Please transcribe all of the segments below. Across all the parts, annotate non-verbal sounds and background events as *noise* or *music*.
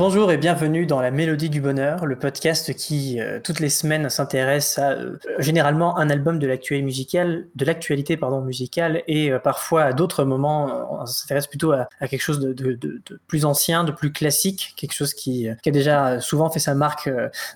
Bonjour et bienvenue dans La Mélodie du Bonheur, le podcast qui, euh, toutes les semaines, s'intéresse à euh, généralement un album de l'actualité musicale, de l'actualité pardon musicale, et euh, parfois à d'autres moments, on s'intéresse plutôt à, quelque chose de, plus ancien, de plus classique, quelque chose qui, a déjà souvent fait sa marque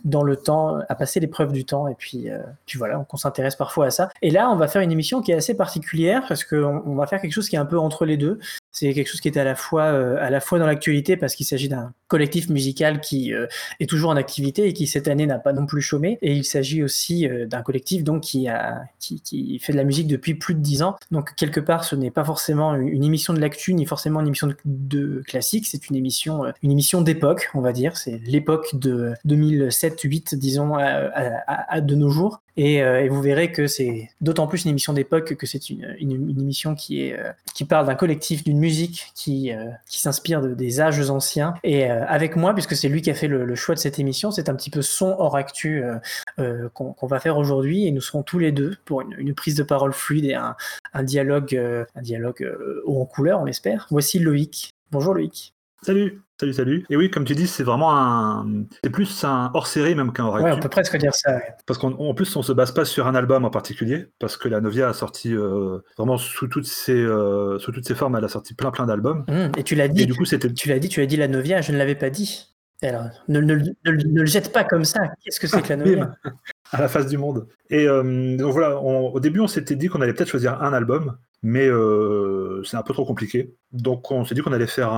dans le temps, a passé l'épreuve du temps, et puis, puis voilà, on, s'intéresse parfois à ça. Et là, on va faire une émission qui est assez particulière parce qu'on on va faire quelque chose qui est un peu entre les deux. C'est quelque chose qui est à la fois, à la fois dans l'actualité parce qu'il s'agit d'un collectif musical qui euh, est toujours en activité et qui cette année n'a pas non plus chômé. Et il s'agit aussi euh, d'un collectif donc qui, a, qui, fait de la musique depuis plus de dix ans. Donc quelque part, ce n'est pas forcément une émission de l'actu ni forcément une émission de, classique. C'est une émission, euh, une émission d'époque, on va dire. C'est l'époque de 2007-8, disons, à, de nos jours. Euh, et, vous verrez que c'est d'autant plus une émission d'époque que c'est une, une, émission qui, est, euh, qui parle d'un collectif, d'une musique qui, euh, qui s'inspire de, des âges anciens. Et avec moi, puisque c'est lui qui a fait le, choix de cette émission, c'est un petit peu son hors actu qu'on va faire aujourd'hui. Et nous serons tous les deux pour une, une prise de parole fluide et un, un dialogue, un dialogue haut en couleur, on l'espère. Voici Loïc. Bonjour Loïc. Salut, salut, salut. Et oui, comme tu dis, c'est vraiment un. C'est plus un hors-série même qu'un hors Ouais, on peut presque dire ça. Parce qu'en plus, on se base pas sur un album en particulier, parce que la Novia a sorti euh, vraiment sous toutes ses euh, sous toutes ses formes, elle a sorti plein plein d'albums. Mmh, et tu l'as dit. du coup, c'était. Tu l'as dit, tu as dit la Novia, je ne l'avais pas dit. Alors, ne, ne, le jette pas comme ça. Qu'est-ce que c'est que la Novia? *laughs* À la face du monde. Et euh, donc voilà, au début, on s'était dit qu'on allait peut-être choisir un album, mais c'est un peu trop compliqué. Donc on s'est dit qu'on allait faire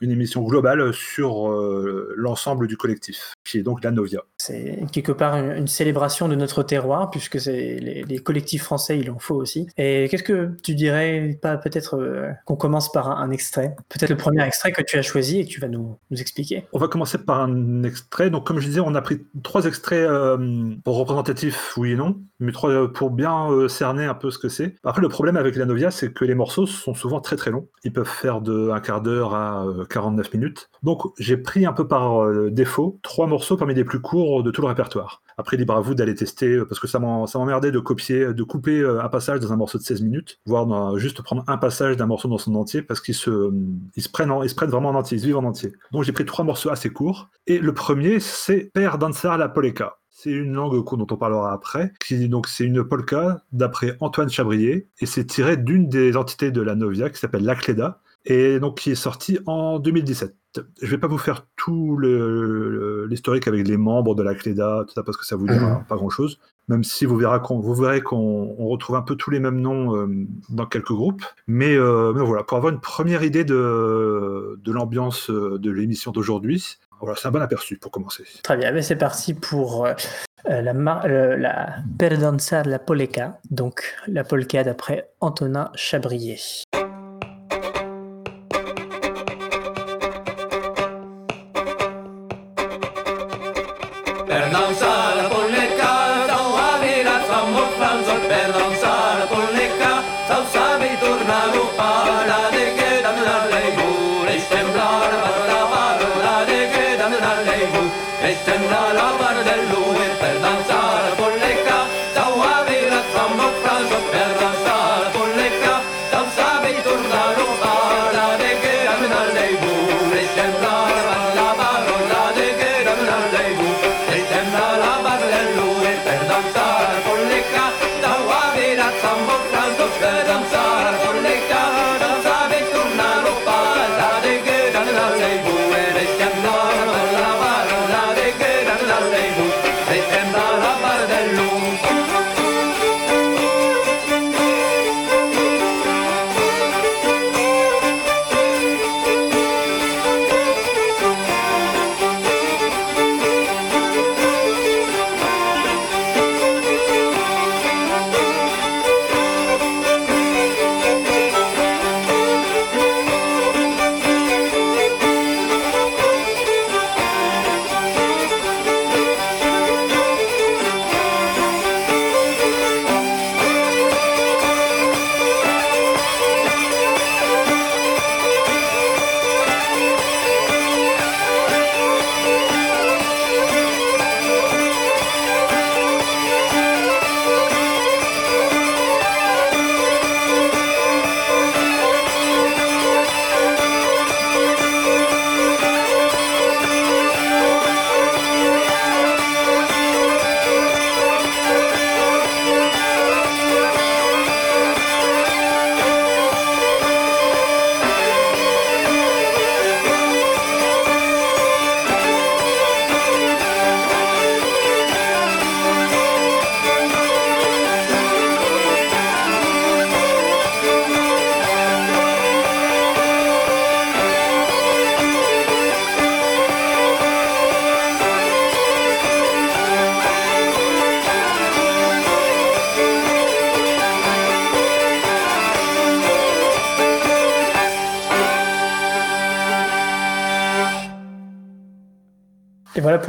une émission globale sur euh, l'ensemble du collectif, qui est donc la Novia. C'est quelque part une, célébration de notre terroir, puisque c'est les, collectifs français, il en faut aussi. Et qu'est-ce que tu dirais, pas peut-être euh, qu'on commence par un, extrait, peut-être le premier extrait que tu as choisi et que tu vas nous, expliquer. On va commencer par un extrait. Donc comme je disais, on a pris trois extraits euh, représentatifs, oui et non, mais trois pour bien cerner un peu ce que c'est. Après le problème avec la Novia, c'est que les morceaux sont souvent très très longs peuvent faire de un quart d'heure à 49 euh, minutes. Donc j'ai pris un peu par euh, défaut trois morceaux parmi les plus courts de tout le répertoire. Après, libre à vous d'aller tester, euh, parce que ça m'emmerdait de copier, de couper un passage dans un morceau de 16 minutes, voire juste prendre un passage d'un morceau dans son entier, parce qu'ils se, ils prennent ils vraiment en entier, ils vivent en entier. Donc j'ai pris trois morceaux assez courts, et le premier, c'est Père Danza la Poleka. C'est une langue dont on parlera après. Qui, donc, c'est une polka d'après Antoine Chabrier et c'est tiré d'une des entités de la Novia qui s'appelle l'Acleda et donc qui est sortie en 2017. Je vais pas vous faire tout l'historique avec les membres de l'Acleda, tout ça parce que ça vous dira mhm. pas grand chose. Même si vous verrez qu'on vous verrez qu'on retrouve un peu tous les mêmes noms euh, dans quelques groupes. Mais, euh, mais, voilà, pour avoir une première idée de, de l'ambiance euh, de l'émission d'aujourd'hui, voilà, c'est un bon aperçu pour commencer. Très bien, mais c'est parti pour euh, la, euh, la Perdanza de la Polka, donc la polka d'après Antonin Chabrier.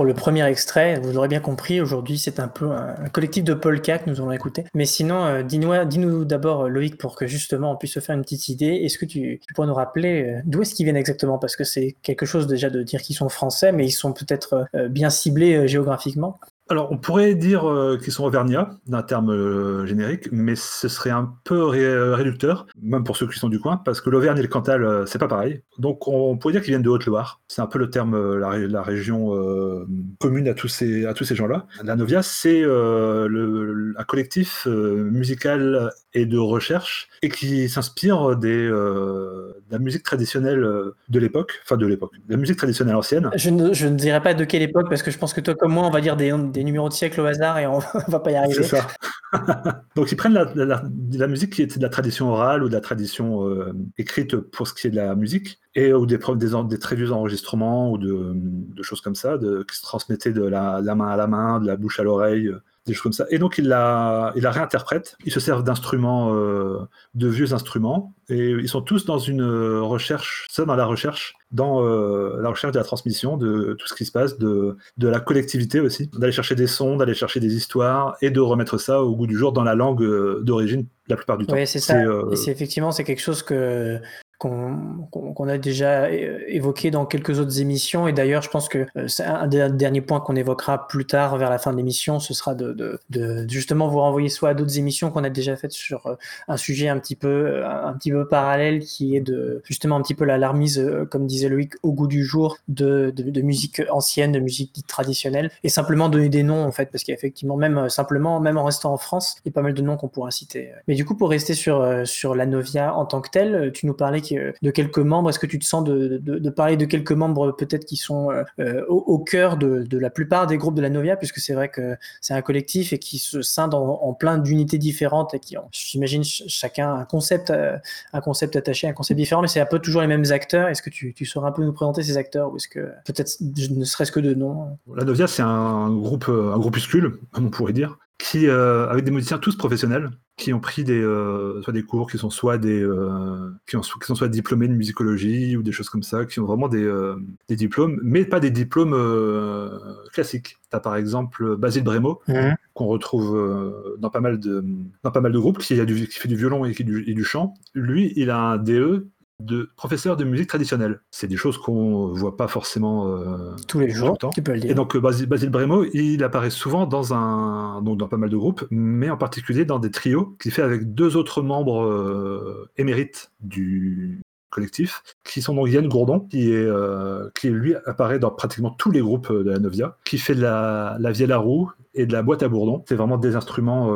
Pour le premier extrait. Vous l'aurez bien compris, aujourd'hui c'est un peu un, collectif de polka que nous allons écouter. Mais sinon, euh, dis-nous dis d'abord Loïc pour que justement on puisse se faire une petite idée. Est-ce que tu, pourrais nous rappeler euh, d'où est-ce qu'ils viennent exactement? Parce que c'est quelque chose déjà de dire qu'ils sont français, mais ils sont peut-être euh, bien ciblés géographiquement. Alors, on pourrait dire euh, qu'ils sont auvergnats, d'un terme euh, générique, mais ce serait un peu réducteur, même pour ceux qui sont du coin, parce que l'Auvergne et le Cantal, euh, c'est pas pareil. Donc, on pourrait dire qu'ils viennent de Haute-Loire. C'est un peu le terme, la, région commune à tous ces, ces gens-là. La Novia, c'est un collectif musical et de recherche, et qui s'inspire des, de la musique traditionnelle de l'époque, enfin de l'époque, de la musique traditionnelle ancienne. Je ne, je ne dirais pas de quelle époque, parce que je pense que toi comme moi, on va dire des des numéros de siècle au hasard et on *laughs* va pas y arriver. C'est ça. *laughs* Donc ils prennent la, musique qui était de la tradition orale ou de la tradition euh, écrite pour ce qui est de la musique, et ou des preuves des, des, très vieux enregistrements ou de, choses comme ça, de, qui se transmettaient de la, main à la main, de la bouche à l'oreille, des choses comme ça. Et donc il la, il la réinterprète. Ils se servent d'instruments, euh, de vieux instruments, et ils sont tous dans une recherche, ça dans la recherche, dans euh, la recherche de la transmission, de tout ce qui se passe, de, de la collectivité aussi, d'aller chercher des sons, d'aller chercher des histoires, et de remettre ça au goût du jour dans la langue euh, d'origine la plupart du temps. Oui, c'est ça. Et effectivement c'est quelque chose que qu'on a déjà évoqué dans quelques autres émissions. Et d'ailleurs, je pense que euh, c'est un des derniers points qu'on évoquera plus tard vers la fin de l'émission. Ce sera de, de, de, justement vous renvoyer soit à d'autres émissions qu'on a déjà faites sur euh, un sujet un petit peu, euh, un petit peu parallèle qui est de justement un petit peu l'alarmise, comme disait Loïc, au goût du jour de, de, musique ancienne, de musique dite traditionnelle et simplement donner des noms en fait, parce qu'effectivement, même simplement, même en restant en France, il y a pas mal de noms qu'on pourra citer. Mais du coup, pour rester sur, sur la Novia en tant que telle, tu nous parlais de quelques membres. Est-ce que tu te sens de, parler de quelques membres peut-être qui sont euh, euh, au, cœur de, la plupart des groupes de la Novia, puisque c'est vrai que c'est un collectif et qui se scinde en, plein d'unités différentes et qui ont, j'imagine, chacun un concept, euh, un concept attaché, un concept différent, mais c'est un peu toujours les mêmes acteurs. Est-ce que tu, tu saurais un peu nous présenter ces acteurs ou est-ce que peut-être ne serait-ce que de nom? La Novia, c'est un groupe, un groupuscule, on pourrait dire, qui, euh, avec des musiciens tous professionnels, qui ont pris des, euh, soit des cours, qui sont soit des, euh, qui, ont, qui, sont soit diplômés de musicologie ou des choses comme ça, qui ont vraiment des, des diplômes, mais pas des diplômes classiques. Tu as par exemple Basile Bremo, mhm. qu'on retrouve dans, pas mal de, dans pas mal de groupes, qui, a du, qui fait du violon et, qui, du, et du chant. Lui, il a un DE de professeur de musique traditionnelle. C'est des choses qu'on voit pas forcément euh, tous les jours. Tu peux le dire. Et donc euh, Basile, Basile Bremo, il apparaît souvent dans un, donc dans pas mal de groupes, mais en particulier dans des trios qu'il fait avec deux autres membres euh, émérites du collectif, qui sont donc Yann Gourdon, qui est, qui lui apparaît dans pratiquement tous les groupes de la Novia, qui fait de la, la vielle à roue et de la boîte à bourdon. C'est vraiment des instruments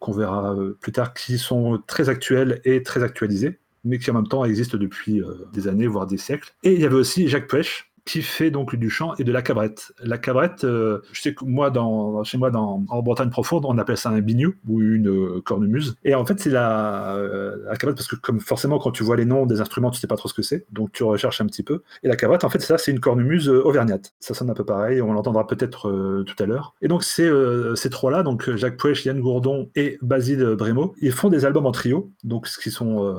qu'on verra plus tard qui sont très actuels et très actualisés mais qui en même temps existe depuis euh, des années, voire des siècles. Et il y avait aussi Jacques Pêche, qui fait donc du chant et de la cabrette. La cabrette, euh, je sais que moi, dans, chez moi, en Bretagne profonde, on appelle ça un bignou ou une euh, cornemuse. Et en fait, c'est la, cabrette parce que comme forcément, quand tu vois les noms des instruments, tu sais pas trop ce que c'est, donc tu recherches un petit peu. Et la cabrette, en fait, ça, c'est une cornemuse auvergnate. Ça sonne un peu pareil, on l'entendra peut-être tout à l'heure. Et donc, c'est ces trois-là, donc Jacques Pouèche, Yann Gourdon et Basile Brémo, ils font des albums en trio, donc ce qui sont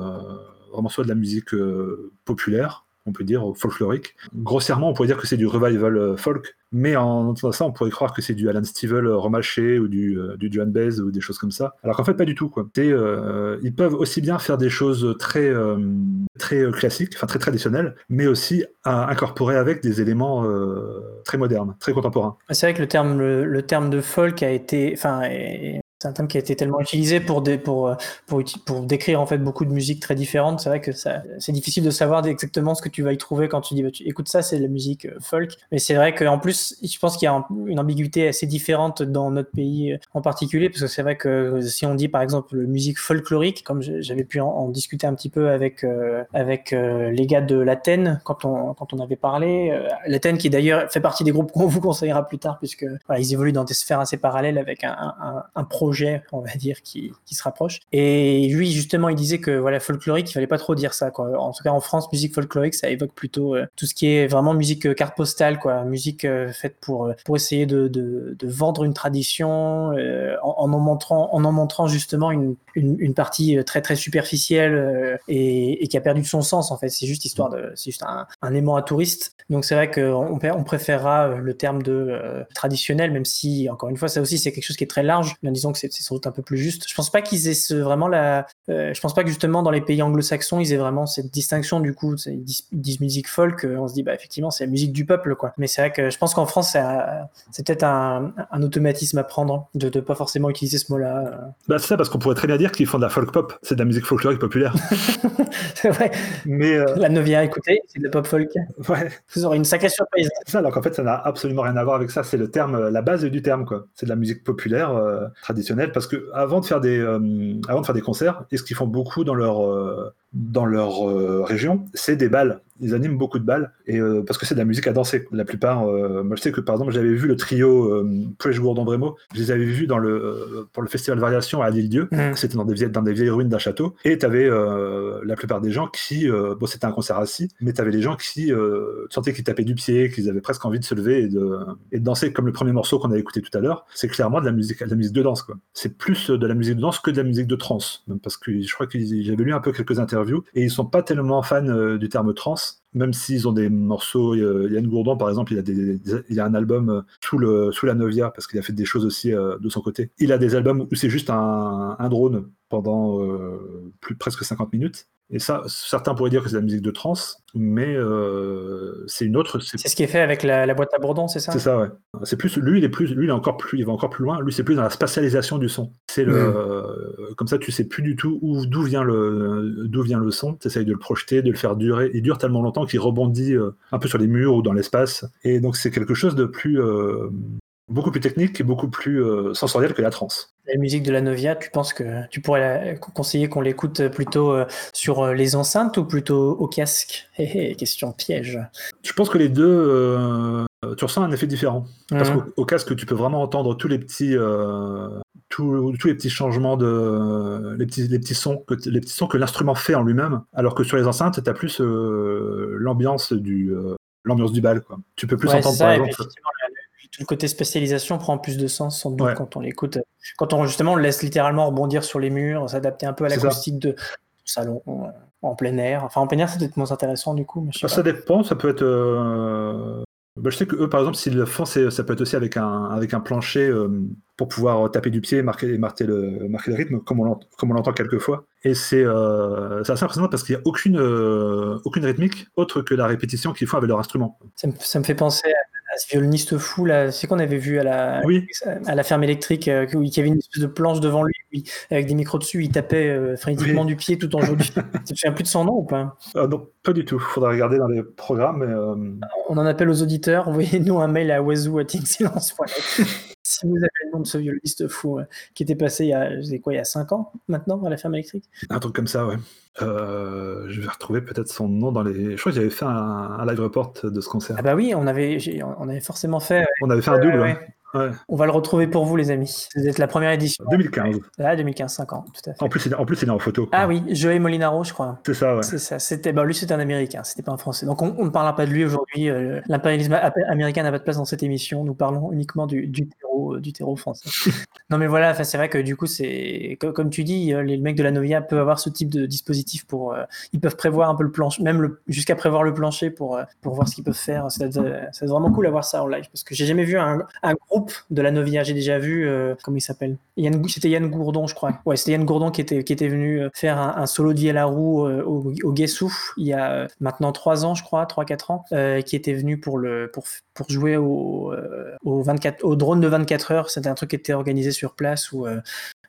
vraiment soit de la musique euh, populaire, on peut dire folklorique. Grossièrement, on pourrait dire que c'est du revival euh, folk, mais en entendant ça, on pourrait croire que c'est du Alan Stivell euh, remarché ou du, du Joan Baez ou des choses comme ça. Alors qu'en fait, pas du tout. Quoi. ils peuvent aussi bien faire des choses très, très classiques, enfin très traditionnelles, mais aussi à incorporer avec des éléments très modernes, très contemporains. C'est vrai que le terme, le, terme de folk a été, enfin, c'est un terme qui a été tellement utilisé pour, pour, euh, pour, décrire en fait beaucoup de musiques très différentes. C'est vrai que c'est difficile de savoir exactement ce que tu vas y trouver quand tu dis bah, tu, écoute ça, c'est la musique euh, folk. Mais c'est vrai qu'en plus, je pense qu'il y a une ambiguïté assez différente dans notre pays euh, en particulier, parce que c'est vrai que si on dit par exemple musique folklorique, comme j'avais pu en, discuter un petit peu avec, avec les gars de l'Athènes quand on, quand on avait parlé, l'Athènes qui d'ailleurs fait partie des groupes qu'on vous conseillera plus tard, puisque ils évoluent dans des sphères assez parallèles avec un, un, un projet on va dire, qui, qui, se rapproche. Et lui, justement, il disait que voilà, folklorique, il fallait pas trop dire ça. Quoi. En tout cas, en France, musique folklorique, ça évoque plutôt euh, tout ce qui est vraiment musique euh, carte postale, quoi, musique euh, faite pour pour essayer de, de, vendre une tradition en, en, en montrant en en montrant justement une, une, partie très très superficielle et, qui a perdu de son sens en fait. C'est juste histoire de, c'est juste un, aimant à touristes. Donc c'est vrai qu'on on préférera le terme de traditionnel, même si encore une fois ça aussi c'est quelque chose qui est très large. Mais disons que c'est sans doute un peu plus juste. Je pense pas qu'ils aient vraiment la, je pense pas que justement dans les pays anglo-saxons ils aient vraiment cette distinction du coup. Ils disent, musique folk, on se dit bah effectivement c'est la musique du peuple quoi. Mais c'est vrai que je pense qu'en France c'est peut-être un, automatisme à prendre de ne pas forcément utiliser ce mot-là. Bah, c'est ça parce qu'on pourrait très bien dire qu'ils font de la folk pop, c'est de la musique folklorique populaire. *laughs* ouais. Mais euh, la Novia, écoutez, c'est de la pop folk. Ouais. Vous aurez une sacrée surprise. Ça, alors qu'en fait, ça n'a absolument rien à voir avec ça. C'est le terme, la base du terme, quoi. C'est de la musique populaire euh, traditionnelle parce que avant de faire des, euh, avant de faire des concerts, et ce qu'ils font beaucoup dans leur dans leur région, c'est des balles ils animent beaucoup de balles et euh, parce que c'est de la musique à danser. La plupart, euh, moi je sais que par exemple j'avais vu le trio euh, Puech Gourdon Brémo, je les avais vus dans le euh, pour le festival Variation à l'île-dieu. Mmh. C'était dans des vieilles dans des vieilles ruines d'un château et tu avais la plupart des gens qui bon c'était un concert assis, mais tu avais les gens qui sentaient qu'ils tapaient du pied, qu'ils avaient presque envie de se lever et de, et de danser comme le premier morceau qu'on a écouté tout à l'heure. C'est clairement de la musique de la musique de danse quoi. C'est plus de la musique de danse que de la musique de trance, même parce que je crois que j'avais lu un peu quelques interviews et ils sont pas tellement fans du terme trance même s'ils ont des morceaux, Yann Gourdon par exemple, il a, a un album euh, sous, la Novia parce qu'il a fait des choses aussi euh, de son côté. Il a des albums où c'est juste un, drone pendant euh, plus presque 50 minutes. Et ça, certains pourraient dire que c'est la musique de trance, mais euh, c'est une autre. C'est ce qui est fait avec la, boîte à bourdon, c'est ça? C'est ça, ouais. C'est plus lui, il est plus, lui, il est encore plus, il va encore plus loin. Lui, c'est plus dans la spatialisation du son. C'est le, mm. euh, comme ça, tu sais plus du tout où, d'où vient le, d'où vient le son. Tu essayes de le projeter, de le faire durer. Il dure tellement longtemps qu'il rebondit un peu sur les murs ou dans l'espace. Et donc, c'est quelque chose de plus, beaucoup plus technique et beaucoup plus euh, sensoriel que la trance. La musique de la Novia, tu penses que tu pourrais conseiller qu'on l'écoute plutôt euh, sur euh, les enceintes ou plutôt au casque? *laughs* Question piège. Je pense que les deux, tu ressens un effet différent. Parce mhm. qu'au casque, tu peux vraiment entendre tous les petits, tous, les petits changements de, les petits, les petits sons que les petits sons que l'instrument fait en lui-même. Alors que sur les enceintes, tu as plus l'ambiance du l'ambiance du bal. Quoi. Tu peux plus entendre par exemple le côté spécialisation prend plus de sens sans doute quand on l'écoute. Quand on justement laisse littéralement rebondir sur les murs, s'adapter un peu à l'acoustique de salon euh, en plein air. Enfin, en plein air, c'est peut-être moins intéressant du coup. ça dépend, ça peut être. Euh, bah, je sais que eux, par exemple, s'ils le font, ça peut être aussi avec un, avec un plancher euh, pour pouvoir taper du pied et marquer, marquer, le, marquer le rythme, comme on l'entend quelquefois. Et c'est assez impressionnant parce qu'il n'y a aucune, aucune rythmique autre que la répétition qu'ils font avec leur instrument. Ça me, ça me fait penser ce violoniste fou là, c'est qu'on avait vu à la, à la ferme électrique, euh, où il y avait une espèce de planche devant lui, avec des micros dessus, il tapait euh, frénétiquement du pied tout en jouant. tu te souviens plus de son nom ou pas? Ah Non, pas du tout. Faudra regarder dans les programmes. Euh, On en appelle aux auditeurs. Envoyez-nous un mail à oiseau.silence.net *laughs* si vous avez le nom de ce violoniste fou qui était passé il y a, quoi, il y a 5 ans maintenant à la ferme électrique Un truc comme ça, ouais. Euh, je vais retrouver peut-être son nom dans les. Je crois que j'avais fait un, live report de ce concert. Ah bah oui, on avait, on avait forcément fait. On avait fait un double. On va le retrouver pour vous, les amis. C'est la première édition. 2015. Ah, 2015, 5 ans, tout à fait. En plus, il, en plus, il est en photo. Ah oui, Joey Molinaro, je crois. C'est ça, ouais. C'est ça. C'était, bah, lui, c'était un Américain, c'était pas un Français. Donc, on, ne parlera pas de lui aujourd'hui. Euh, l'impérialisme américain n'a pas de place dans cette émission. Nous parlons uniquement du, du terreau, du terreau français. *laughs* non, mais voilà, c'est vrai que du coup, c'est comme tu dis, euh, les mecs de la Novia peuvent avoir ce type de dispositif pour. Euh, ils peuvent prévoir un peu le plancher, même jusqu'à prévoir le plancher pour, pour voir ce qu'ils peuvent faire. C'est vraiment cool d'avoir ça en live parce que j'ai jamais vu un, un groupe de la Novia j'ai déjà vu, euh, comment il s'appelle? C'était Yann Gourdon, je crois. Ouais, c'était Yann Gourdon qui était, qui était venu euh, faire un, solo de la roue euh, au, au Guessou il y a maintenant 3 ans, je crois, 3-4 ans, qui était venu pour, le, pour, pour jouer au, au, 24, au drone de 24 heures. C'était un truc qui était organisé sur place où,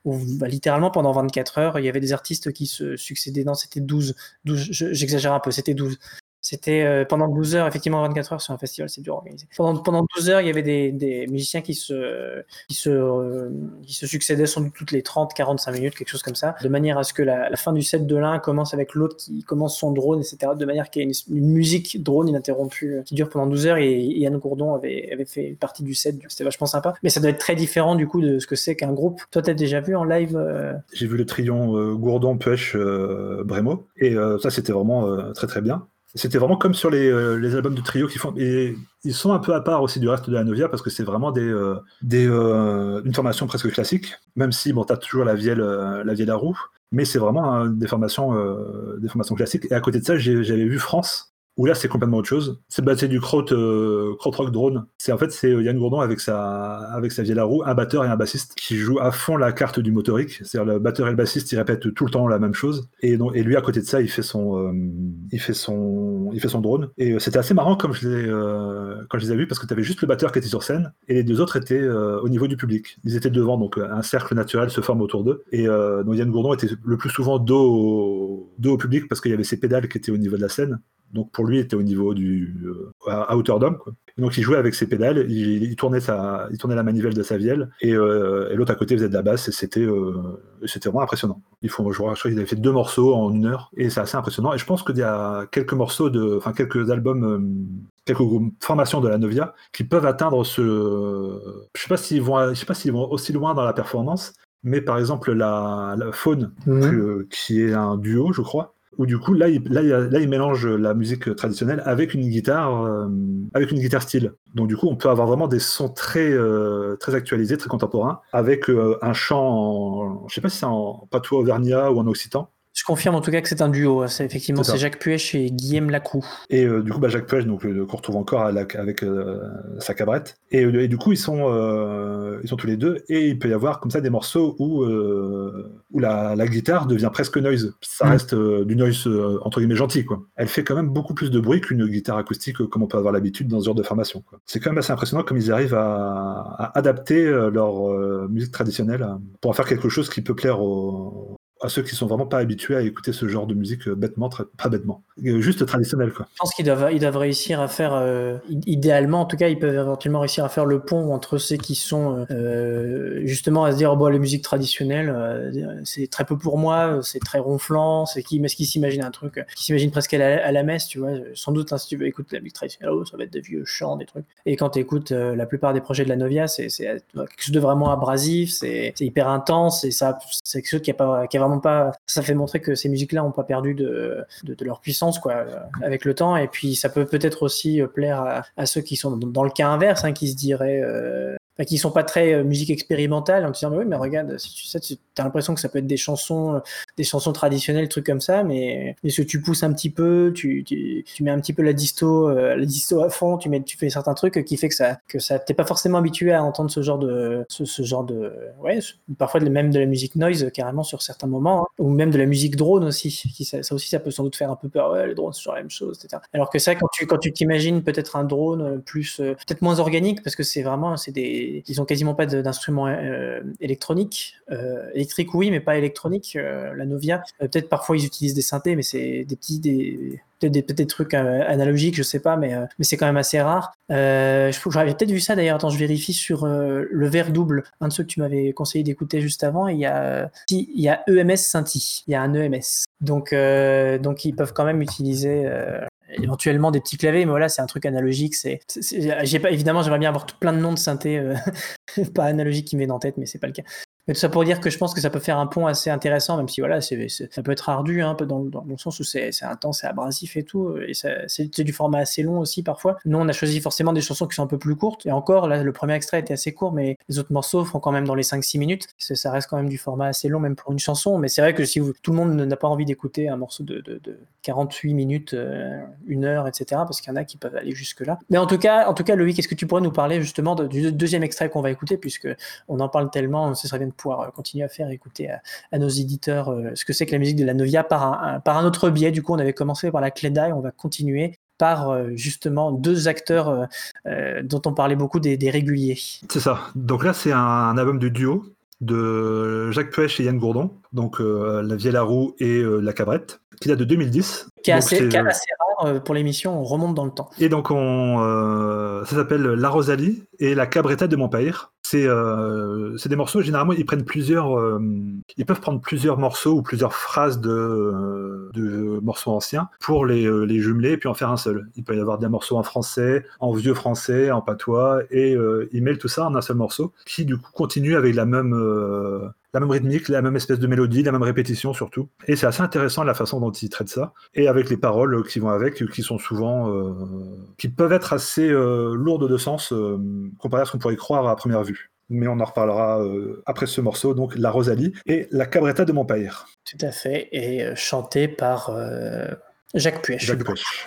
bah, littéralement pendant 24 heures, il y avait des artistes qui se succédaient. Non, c'était 12. 12 j'exagère un peu, c'était 12. C'était euh, pendant 12 heures, effectivement 24 heures sur un festival, c'est dur organisé. Pendant, pendant 12 heures, il y avait des, des musiciens qui se, qui, se, euh, qui se succédaient sans doute toutes les 30-45 minutes, quelque chose comme ça, de manière à ce que la, fin du set de l'un commence avec l'autre qui commence son drone, etc. De manière qu'il y ait une, musique drone ininterrompue euh, qui dure pendant 12 heures et, Yann Gourdon avait, avait fait partie du set, c'était vachement sympa. Mais ça doit être très différent du coup de ce que c'est qu'un groupe. Toi, t'as déjà vu en live J'ai vu le trion Gourdon, Pêche, Brémo et ça c'était vraiment très très bien. C'était vraiment comme sur les, les, albums de trio qui font. Et ils sont un peu à part aussi du reste de la Novia parce que c'est vraiment des, des, une formation presque classique, même si bon, tu toujours la vielle, la à roue. Mais c'est vraiment des, formations, des formations classiques. Et à côté de ça, j'avais vu France, où là c'est complètement autre chose. C'est bah, du crowd, euh, rock drone. C'est en fait c'est euh, Yann Gourdon avec sa avec sa vieille roue, un batteur et un bassiste qui jouent à fond la carte du motorique. C'est-à-dire le batteur et le bassiste ils répètent tout le temps la même chose. Et lui à côté de ça il fait son euh, il fait son il fait son drone. Et euh, c'était assez marrant comme je l'ai quand je les ai vus parce que tu avais juste le batteur qui était sur scène et les deux autres étaient au niveau du public. Ils étaient devant donc un cercle naturel se forme autour d'eux. Et Yann Gourdon était le plus souvent dos dos au public parce qu'il y avait ses pédales qui étaient au niveau de la scène donc pour lui, il était au niveau du euh, à, hauteur d'homme. Donc il jouait avec ses pédales, il, tournait sa, il tournait la manivelle de sa vielle, et, euh, l'autre à côté faisait de la basse, et c'était euh, c'était vraiment impressionnant. Il faut, je crois qu'il avait fait deux morceaux en une heure, et c'est assez impressionnant. Et je pense qu'il y a quelques morceaux de, enfin quelques albums quelques formations de la Novia qui peuvent atteindre ce. Je sais pas s'ils vont, je sais pas s'ils vont aussi loin dans la performance, mais par exemple la, Faune, mhm. qui est un duo, je crois, où du coup là il, mélange la musique traditionnelle avec une guitare euh, avec une guitare style. Donc du coup on peut avoir vraiment des sons très euh, très actualisés très contemporains avec euh, un chant en, je sais pas si c'est en patois auvergnat ou en occitan confirme en tout cas que c'est un duo. Hein. C'est effectivement c'est Jacques Puech et Guillaume Lacou. Et euh, du coup, bah, Jacques Puech, donc qu'on retrouve encore avec euh, sa cabrette. Et, euh, et, du coup, ils sont ils sont tous les deux. Et il peut y avoir comme ça des morceaux où où la, la, guitare devient presque noise. Ça mm. reste du noise entre guillemets gentil quoi. Elle fait quand même beaucoup plus de bruit qu'une guitare acoustique comme on peut avoir l'habitude dans ce genre de formation. C'est quand même assez impressionnant comme ils arrivent à, à adapter leur musique traditionnelle pour en faire quelque chose qui peut plaire aux, à ceux qui sont vraiment pas habitués à écouter ce genre de musique euh, bêtement, pas bêtement, euh, juste traditionnel quoi. Je pense qu'ils doivent, ils doivent réussir à faire, euh, idéalement en tout cas, ils peuvent éventuellement réussir à faire le pont entre ceux qui sont justement à se dire oh, bon, les musiques traditionnelles, c'est très peu pour moi, c'est très ronflant, c'est qui, mais ce qui s'imagine un truc, qui s'imagine presque à la, messe, tu vois, sans doute hein, si tu veux écouter la musique traditionnelle, oh, ça va être des vieux chants, des trucs. Et quand tu écoutes la plupart des projets de la Novia, c'est quelque chose de vraiment abrasif, c'est hyper intense, et ça, c'est quelque chose qui a pas, qui a vraiment pas. Ça fait montrer que ces musiques-là n'ont pas perdu de, leur puissance quoi, euh, avec le temps. Et puis ça peut peut-être aussi euh, plaire à, ceux qui sont dans le cas inverse, hein, qui se diraient euh, qui sont pas très euh, musique expérimentale en disant mais oui mais regarde si tu sais tu as l'impression que ça peut être des chansons euh, des chansons traditionnelles trucs comme ça mais mais si tu pousses un petit peu tu, tu, tu mets un petit peu la disto euh, la disto à fond tu mets tu fais certains trucs qui fait que ça que ça t'es pas forcément habitué à entendre ce genre de ce, ce genre de ouais parfois même de la musique noise carrément sur certains moments hein, ou même de la musique drone aussi qui ça, aussi ça peut sans doute faire un peu peur ouais les drones c'est la même chose etc alors que ça quand tu quand tu t'imagines peut-être un drone plus peut-être moins organique parce que c'est vraiment c'est des ils ont quasiment pas d'instruments euh, électroniques. Euh, électriques, oui, mais pas électroniques. Euh, la Novia, peut-être parfois ils utilisent des synthés, mais c'est des petits, des, peut-être des, trucs analogiques, je sais pas, mais, mais c'est quand même assez rare. J'avais peut-être vu ça d'ailleurs. Attends, je vérifie sur le verre double, un de ceux que tu m'avais conseillé d'écouter juste avant. Il y a, il y a EMS Synthi, il y a un EMS. Donc, donc ils peuvent quand même utiliser éventuellement des petits claviers, mais voilà, c'est un truc analogique. C'est, j'ai pas, évidemment, j'aimerais bien avoir plein de noms de synthé, euh, *laughs* pas analogique qui me viennent en tête, mais c'est pas le cas. Mais tout ça pour dire que je pense que ça peut faire un pont assez intéressant, même si voilà, ça peut être ardu, hein, un peu dans, dans, le sens où c'est, intense, c'est abrasif et tout, et c'est, du format assez long aussi parfois. Nous, on a choisi forcément des chansons qui sont un peu plus courtes, et encore, là, le premier extrait était assez court, mais les autres morceaux font quand même dans les 5-6 minutes. Ça reste quand même du format assez long, même pour une chanson, mais c'est vrai que si tout le monde n'a pas envie d'écouter un morceau de, de, de 48 minutes, euh, une heure, etc., parce qu'il y en a qui peuvent aller jusque-là. Mais en tout cas, en tout cas Loïc, est-ce que tu pourrais nous parler justement du deuxième extrait qu'on va écouter, puisque on en parle tellement, ce serait bien de pouvoir euh, continuer à faire écouter à, nos éditeurs euh, ce que c'est que la musique de la Novia par un, par un autre biais. Du coup, on avait commencé par la Cléda et on va continuer par euh, justement deux acteurs euh, dont on parlait beaucoup des, réguliers. C'est ça. Donc là, c'est un, album de duo de Jacques Puech et Yann Gourdon, donc La Vieille Roue et La Cabrette, qui date de 2010. Qui est, assez, assez, rare pour l'émission, on remonte dans le temps. Et donc on, ça s'appelle La Rosalie et La Cabretta de Montpellier. Euh, c'est des morceaux, généralement, ils prennent plusieurs. Euh, ils peuvent prendre plusieurs morceaux ou plusieurs phrases de, de morceaux anciens pour les, euh, les, jumeler et puis en faire un seul. Il peut y avoir des morceaux en français, en vieux français, en patois, et ils mêlent tout ça en un seul morceau qui, du coup, continue avec la même la même rythmique, la même espèce de mélodie, la même répétition surtout. Et c'est assez intéressant la façon dont il traite ça. Et avec les paroles qui vont avec, qui sont souvent, euh, qui peuvent être assez euh, lourdes de sens euh, comparé à ce qu'on pourrait croire à première vue. Mais on en reparlera après ce morceau, donc La Rosalie et La Cabretta de mon père. Tout à fait, et chanté par Jacques Puech. Jacques Puech.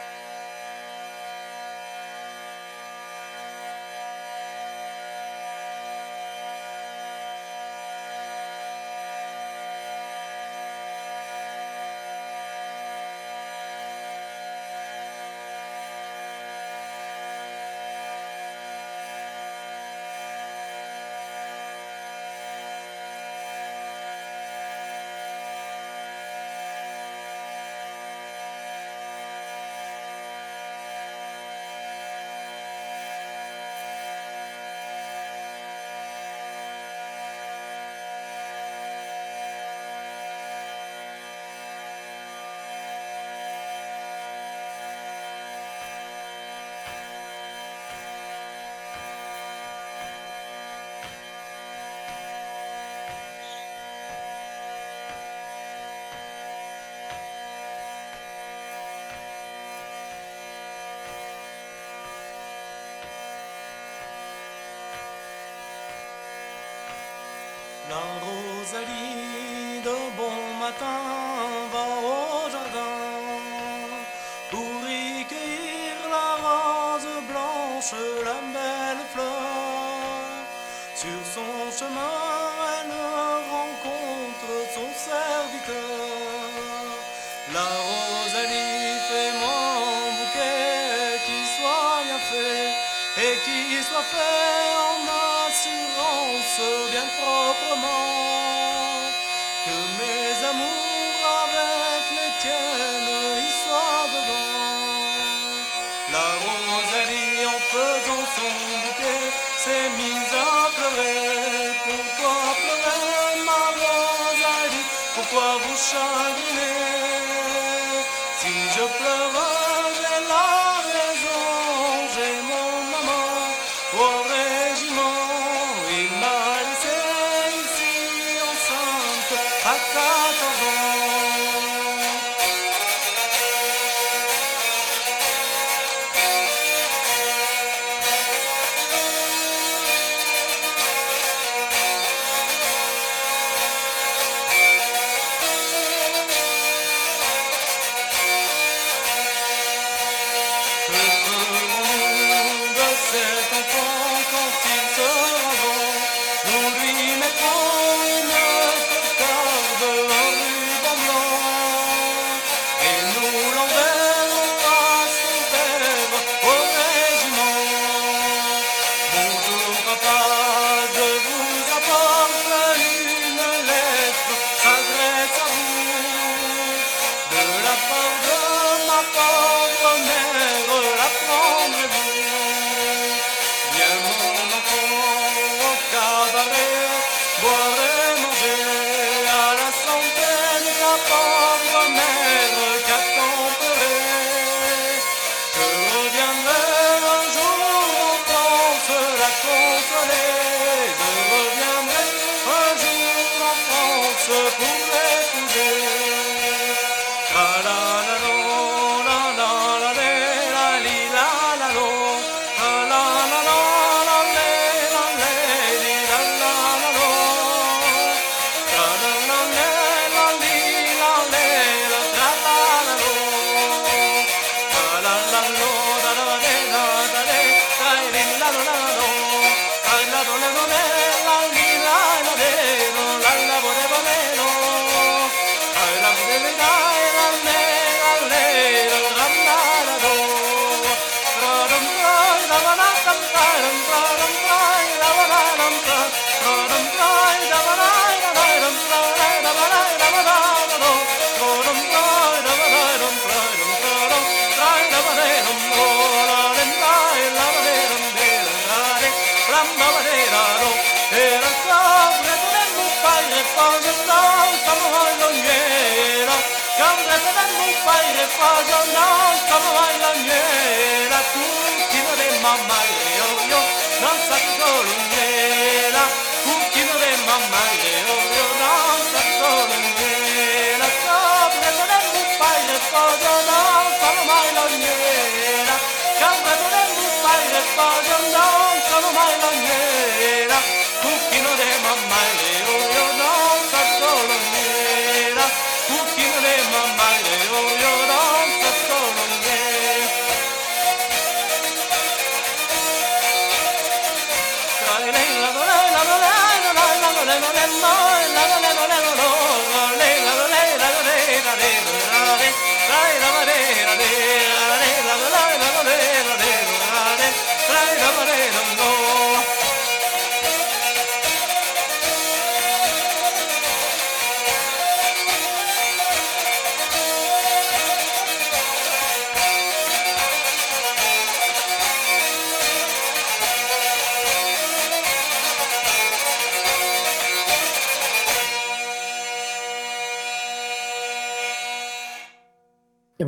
S'est mise à pleurer. Pourquoi pleurer, ma Rosalie Pourquoi vous chagriner un baile fallo, no, como baila miera, tu quiero de mamá, yo, yo, danza tu columnera, tu quiero de mamá, yo, yo, danza tu columnera, sobre de un fallo, no, como baila miera, sobre de un fallo, no, como baila miera, tu de mamá.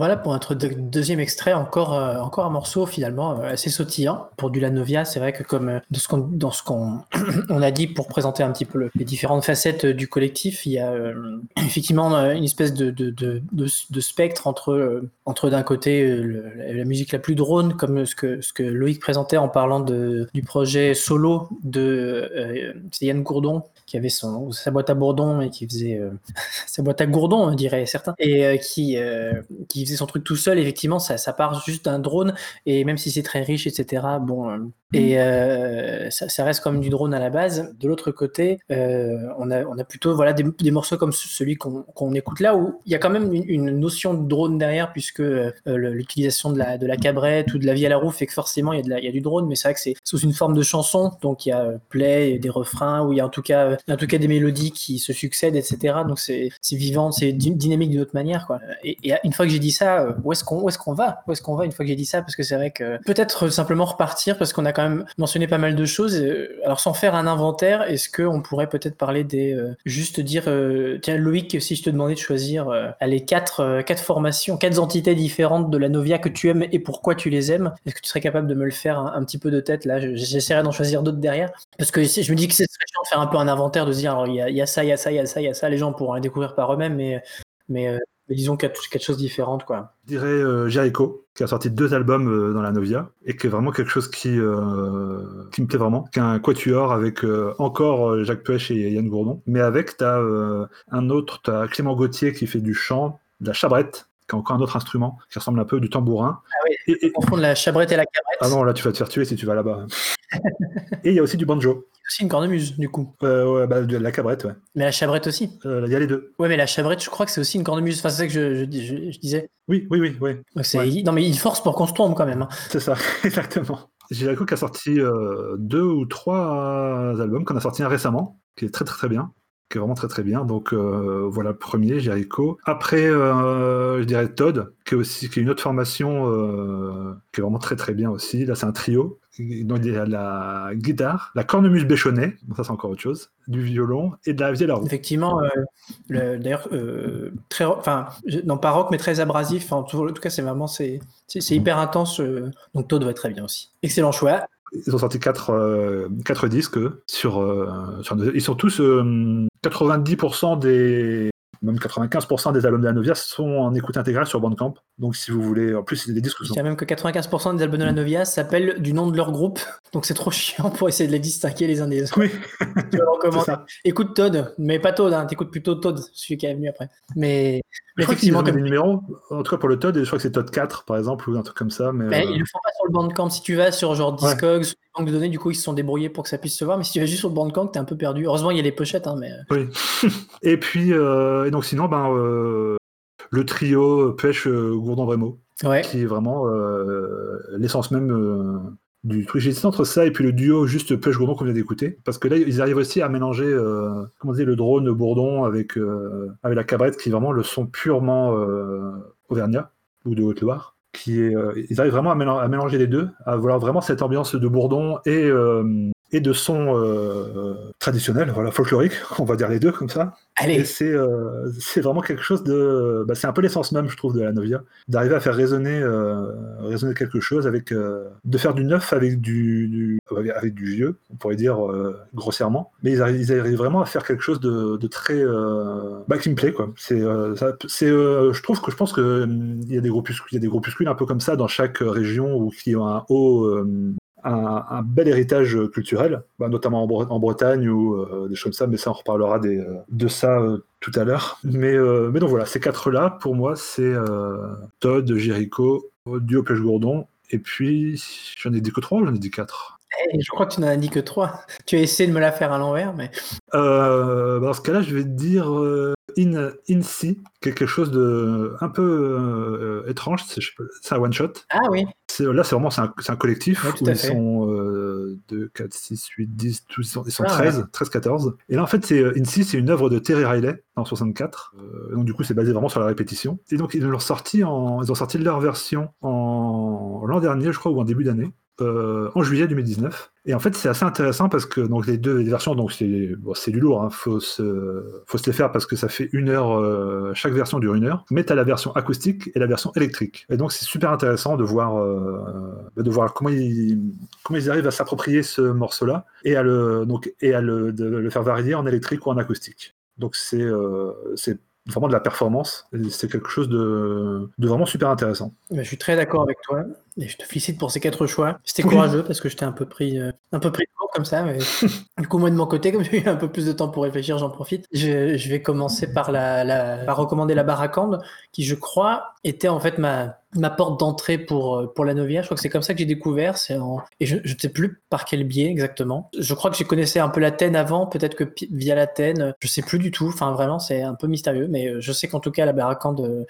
Voilà pour notre deux- deuxième extrait, encore, euh, encore un morceau finalement euh, assez sautillant pour du Lanovia. C'est vrai que comme euh, dans ce qu'on *clears throat* a dit pour présenter un petit peu le- les différentes facettes du collectif, il y a effectivement une espèce de, de, de, de, spectre entre, entre d'un côté la, musique la plus drone, comme ce que, ce que Loïc présentait en parlant de, du projet solo de Yann Gourdon qui avait sa boîte à bourdon et qui faisait euh, *laughs* sa boîte à gourdon, on dirait certains, et euh, qui, euh, qui faisait son truc tout seul. Effectivement, ça, ça part juste d'un drone, et même si c'est très riche, etc., bon, et ça, ça reste comme du drone à la base. De l'autre côté, on, a, on a plutôt voilà, des, morceaux comme ce- celui qu'on qu'on écoute là, où il y a quand même une, notion de drone derrière, puisque l'utilisation de la, de la cabrette ou de la vie à la roue fait que forcément il y a, il y a du drone, mais c'est vrai que c'est sous une forme de chanson, donc il y a play, des refrains, ou il y a en tout cas, en tout cas des mélodies qui se succèdent, etc. Donc c'est vivant, c'est dy- dynamique d'une autre manière. Quoi. Et, une fois que j'ai dit ça, euh, où est-ce qu'on qu'on va? Où est-ce qu'on va une fois que j'ai dit ça? Parce que c'est vrai que peut-être simplement repartir, parce qu'on a quand même mentionné pas mal de choses. Euh, Alors sans faire un inventaire, est-ce qu'on pourrait peut-être parler des... euh, juste dire, tiens Loïc, si je te demandais de choisir euh, allez, quatre, quatre formations, quatre entités différentes de la Novia que tu aimes et pourquoi tu les aimes, est-ce que tu serais capable de me le faire un, petit peu de tête? Là Je- J'essaierai d'en choisir d'autres derrière. Parce que je me dis que c'est chiant de faire un peu un inventaire, de se dire il y a, y a ça, il y a ça, il y a ça, il y a ça, les gens pourront les découvrir par eux-mêmes, mais, mais, euh, disons quatre, quatre choses différentes quoi. Je dirais euh, Jericho, qui a sorti deux albums euh, dans la Novia, et qui est vraiment quelque chose qui, euh, qui me plaît vraiment. Qui est un quatuor avec encore Jacques Puech et Yann Gourdon, mais avec, tu as un autre, tu as Clément Gauthier qui fait du chant, de la chabrette, qui est encore un autre instrument, qui ressemble un peu du tambourin. Ah oui, Et- et- confondre la chabrette et la cabrette. Ah non, là tu vas te faire tuer si tu vas là-bas. *laughs* et il y a aussi du banjo. Aussi une cornemuse du coup. Euh, ouais, bah, de la cabrette, ouais. Mais la chabrette aussi. Euh, Il y a les deux. Ouais, mais la chabrette, je crois que c'est aussi une cornemuse. Enfin, c'est ça que je, je, je- je disais. Oui, oui, oui, oui. Ouais. Non, mais il force pour qu'on se trompe quand même. hein. C'est ça, *laughs* exactement. Jericho qui a sorti euh, deux ou trois albums, qu'on a sorti un récemment, qui est très très très bien, qui est vraiment très très bien. Donc euh, voilà le premier, Jericho. Après, euh, je dirais Todd, qui est aussi qui est une autre formation euh, qui est vraiment très très bien aussi. Là, c'est un trio. Donc il y a la guitare, la cornemuse béchonnée, ça c'est encore autre chose, du violon et de la roue. Effectivement, le- d'ailleurs, très, enfin, non pas rock, mais très abrasif. En tout, en tout cas, c'est vraiment, c'est, hyper intense. donc Todd va très bien aussi. Excellent choix. Ils ont sorti quatre, euh, quatre disques sur, euh, sur ils sont tous euh, 90% des même 95% des albums de la Novia sont en écoute intégrale sur Bandcamp. Donc si vous voulez, en plus c'est des disques Je sont dirais même que 95% des albums de la Novia s'appellent du nom de leur groupe. Donc c'est trop *laughs* chiant pour essayer de les distinguer les uns des autres. oui, *laughs* Écoute Todd, mais pas Todd, hein, t'écoutes plutôt Todd, celui qui est venu après. Mais, mais Je crois qu'ils effectivement, ont des comme numéros, en tout cas pour le Todd, et je crois que c'est Todd 4 par exemple ou un truc comme ça. Mais, Mais euh, ils le font pas sur le Bandcamp. Si tu vas sur genre Ouais. Discogs, sur les banques de données, du coup, ils se sont débrouillés pour que ça puisse se voir. Mais si tu vas juste sur le Bandcamp, t'es un peu perdu. Heureusement, il y a les pochettes, hein, mais Oui. *laughs* et puis euh, et donc sinon ben euh, le trio Pêche Gourdon ouais. qui est vraiment euh, l'essence même euh, du truc. Entre ça et puis le duo juste Pêche Gourdon qu'on vient d'écouter. Parce que là, ils arrivent aussi à mélanger euh, comment dire, le drone Bourdon avec, euh, avec la cabrette qui est vraiment le son purement euh, auvergnat ou de Haute-Loire. Qui est, euh, ils arrivent vraiment à, mélan- à mélanger les deux, à avoir vraiment cette ambiance de Bourdon et, euh, et de sons euh, traditionnels, voilà, folkloriques, *laughs* on va dire les deux comme ça. Allez. Et c'est euh, c'est vraiment quelque chose de. Bah, c'est un peu l'essence même, je trouve, de la Novia, d'arriver à faire résonner, euh, résonner quelque chose avec. de faire du neuf avec du, du- avec du vieux, on pourrait dire grossièrement. Mais ils arrivent, ils arrivent vraiment à faire quelque chose de, de très. Bah, qui me plaît, quoi. C'est. ça- c'est, je trouve que je pense qu'il y a des groupuscules, il y a des groupuscules un peu comme ça dans chaque région ou qui ont un haut. Un, un bel héritage culturel, bah, notamment en, Bre- en Bretagne ou euh, des choses comme ça, mais ça on reparlera des, euh, de ça euh, tout à l'heure. Mais, mais donc voilà, ces quatre-là, pour moi, c'est Todd, Jericho, Duo Plèche Gourdon, et puis j'en ai dit que trois ou j'en ai dit quatre? Eh, je crois que tu n'en as dit que trois. Tu as essayé de me la faire à l'envers, mais bah, dans ce cas-là, je vais te dire euh, In, In quelque chose de un peu euh, étrange, c'est un one-shot. ah oui, C'est- Là, c'est vraiment c'est un, un collectif Ouais, où à ils fait. sont euh, 2, 4, 6, 8, 10, tous, ils sont, ils sont Ah, 13, 13, 14. Et là, en fait, c'est euh, INSEE, c'est une œuvre de Terry Riley en 64. Euh, donc, du coup, c'est basé vraiment sur la répétition. Et donc, ils l'ont sorti en, ils ont sorti leur version en l'an dernier, je crois, ou en début d'année. Euh, en juillet 2019. Et en fait, c'est assez intéressant parce que donc les deux versions, c'est bon, du lourd, hein, faut se faut se les faire parce que ça fait une heure, euh, chaque version dure une heure. Mais t'as la version acoustique et la version électrique. Et donc c'est super intéressant de voir euh, de voir comment ils comment arrivent à s'approprier ce morceau-là et à le donc et à le faire varier en électrique ou en acoustique. Donc c'est vraiment de la performance. C'est quelque chose de, de vraiment super intéressant. je suis très d'accord avec toi. Et je te félicite pour ces quatre choix. C'était courageux parce que j'étais un peu pris, euh, un peu pris court comme ça. Mais... *laughs* du coup, moi de mon côté, comme j'ai eu un peu plus de temps pour réfléchir, j'en profite. Je, je vais commencer par la, la- par recommander la Barakande, qui je crois était en fait ma, ma porte d'entrée pour, euh, pour la Novia. Je crois que c'est comme ça que j'ai découvert. C'est en... Et je ne sais plus par quel biais exactement. Je crois que j'ai connaissais un peu la Taine avant, peut-être que via la Taine, je sais plus du tout. Enfin, vraiment, c'est un peu mystérieux. Mais euh, je sais qu'en tout cas, la Barakande euh,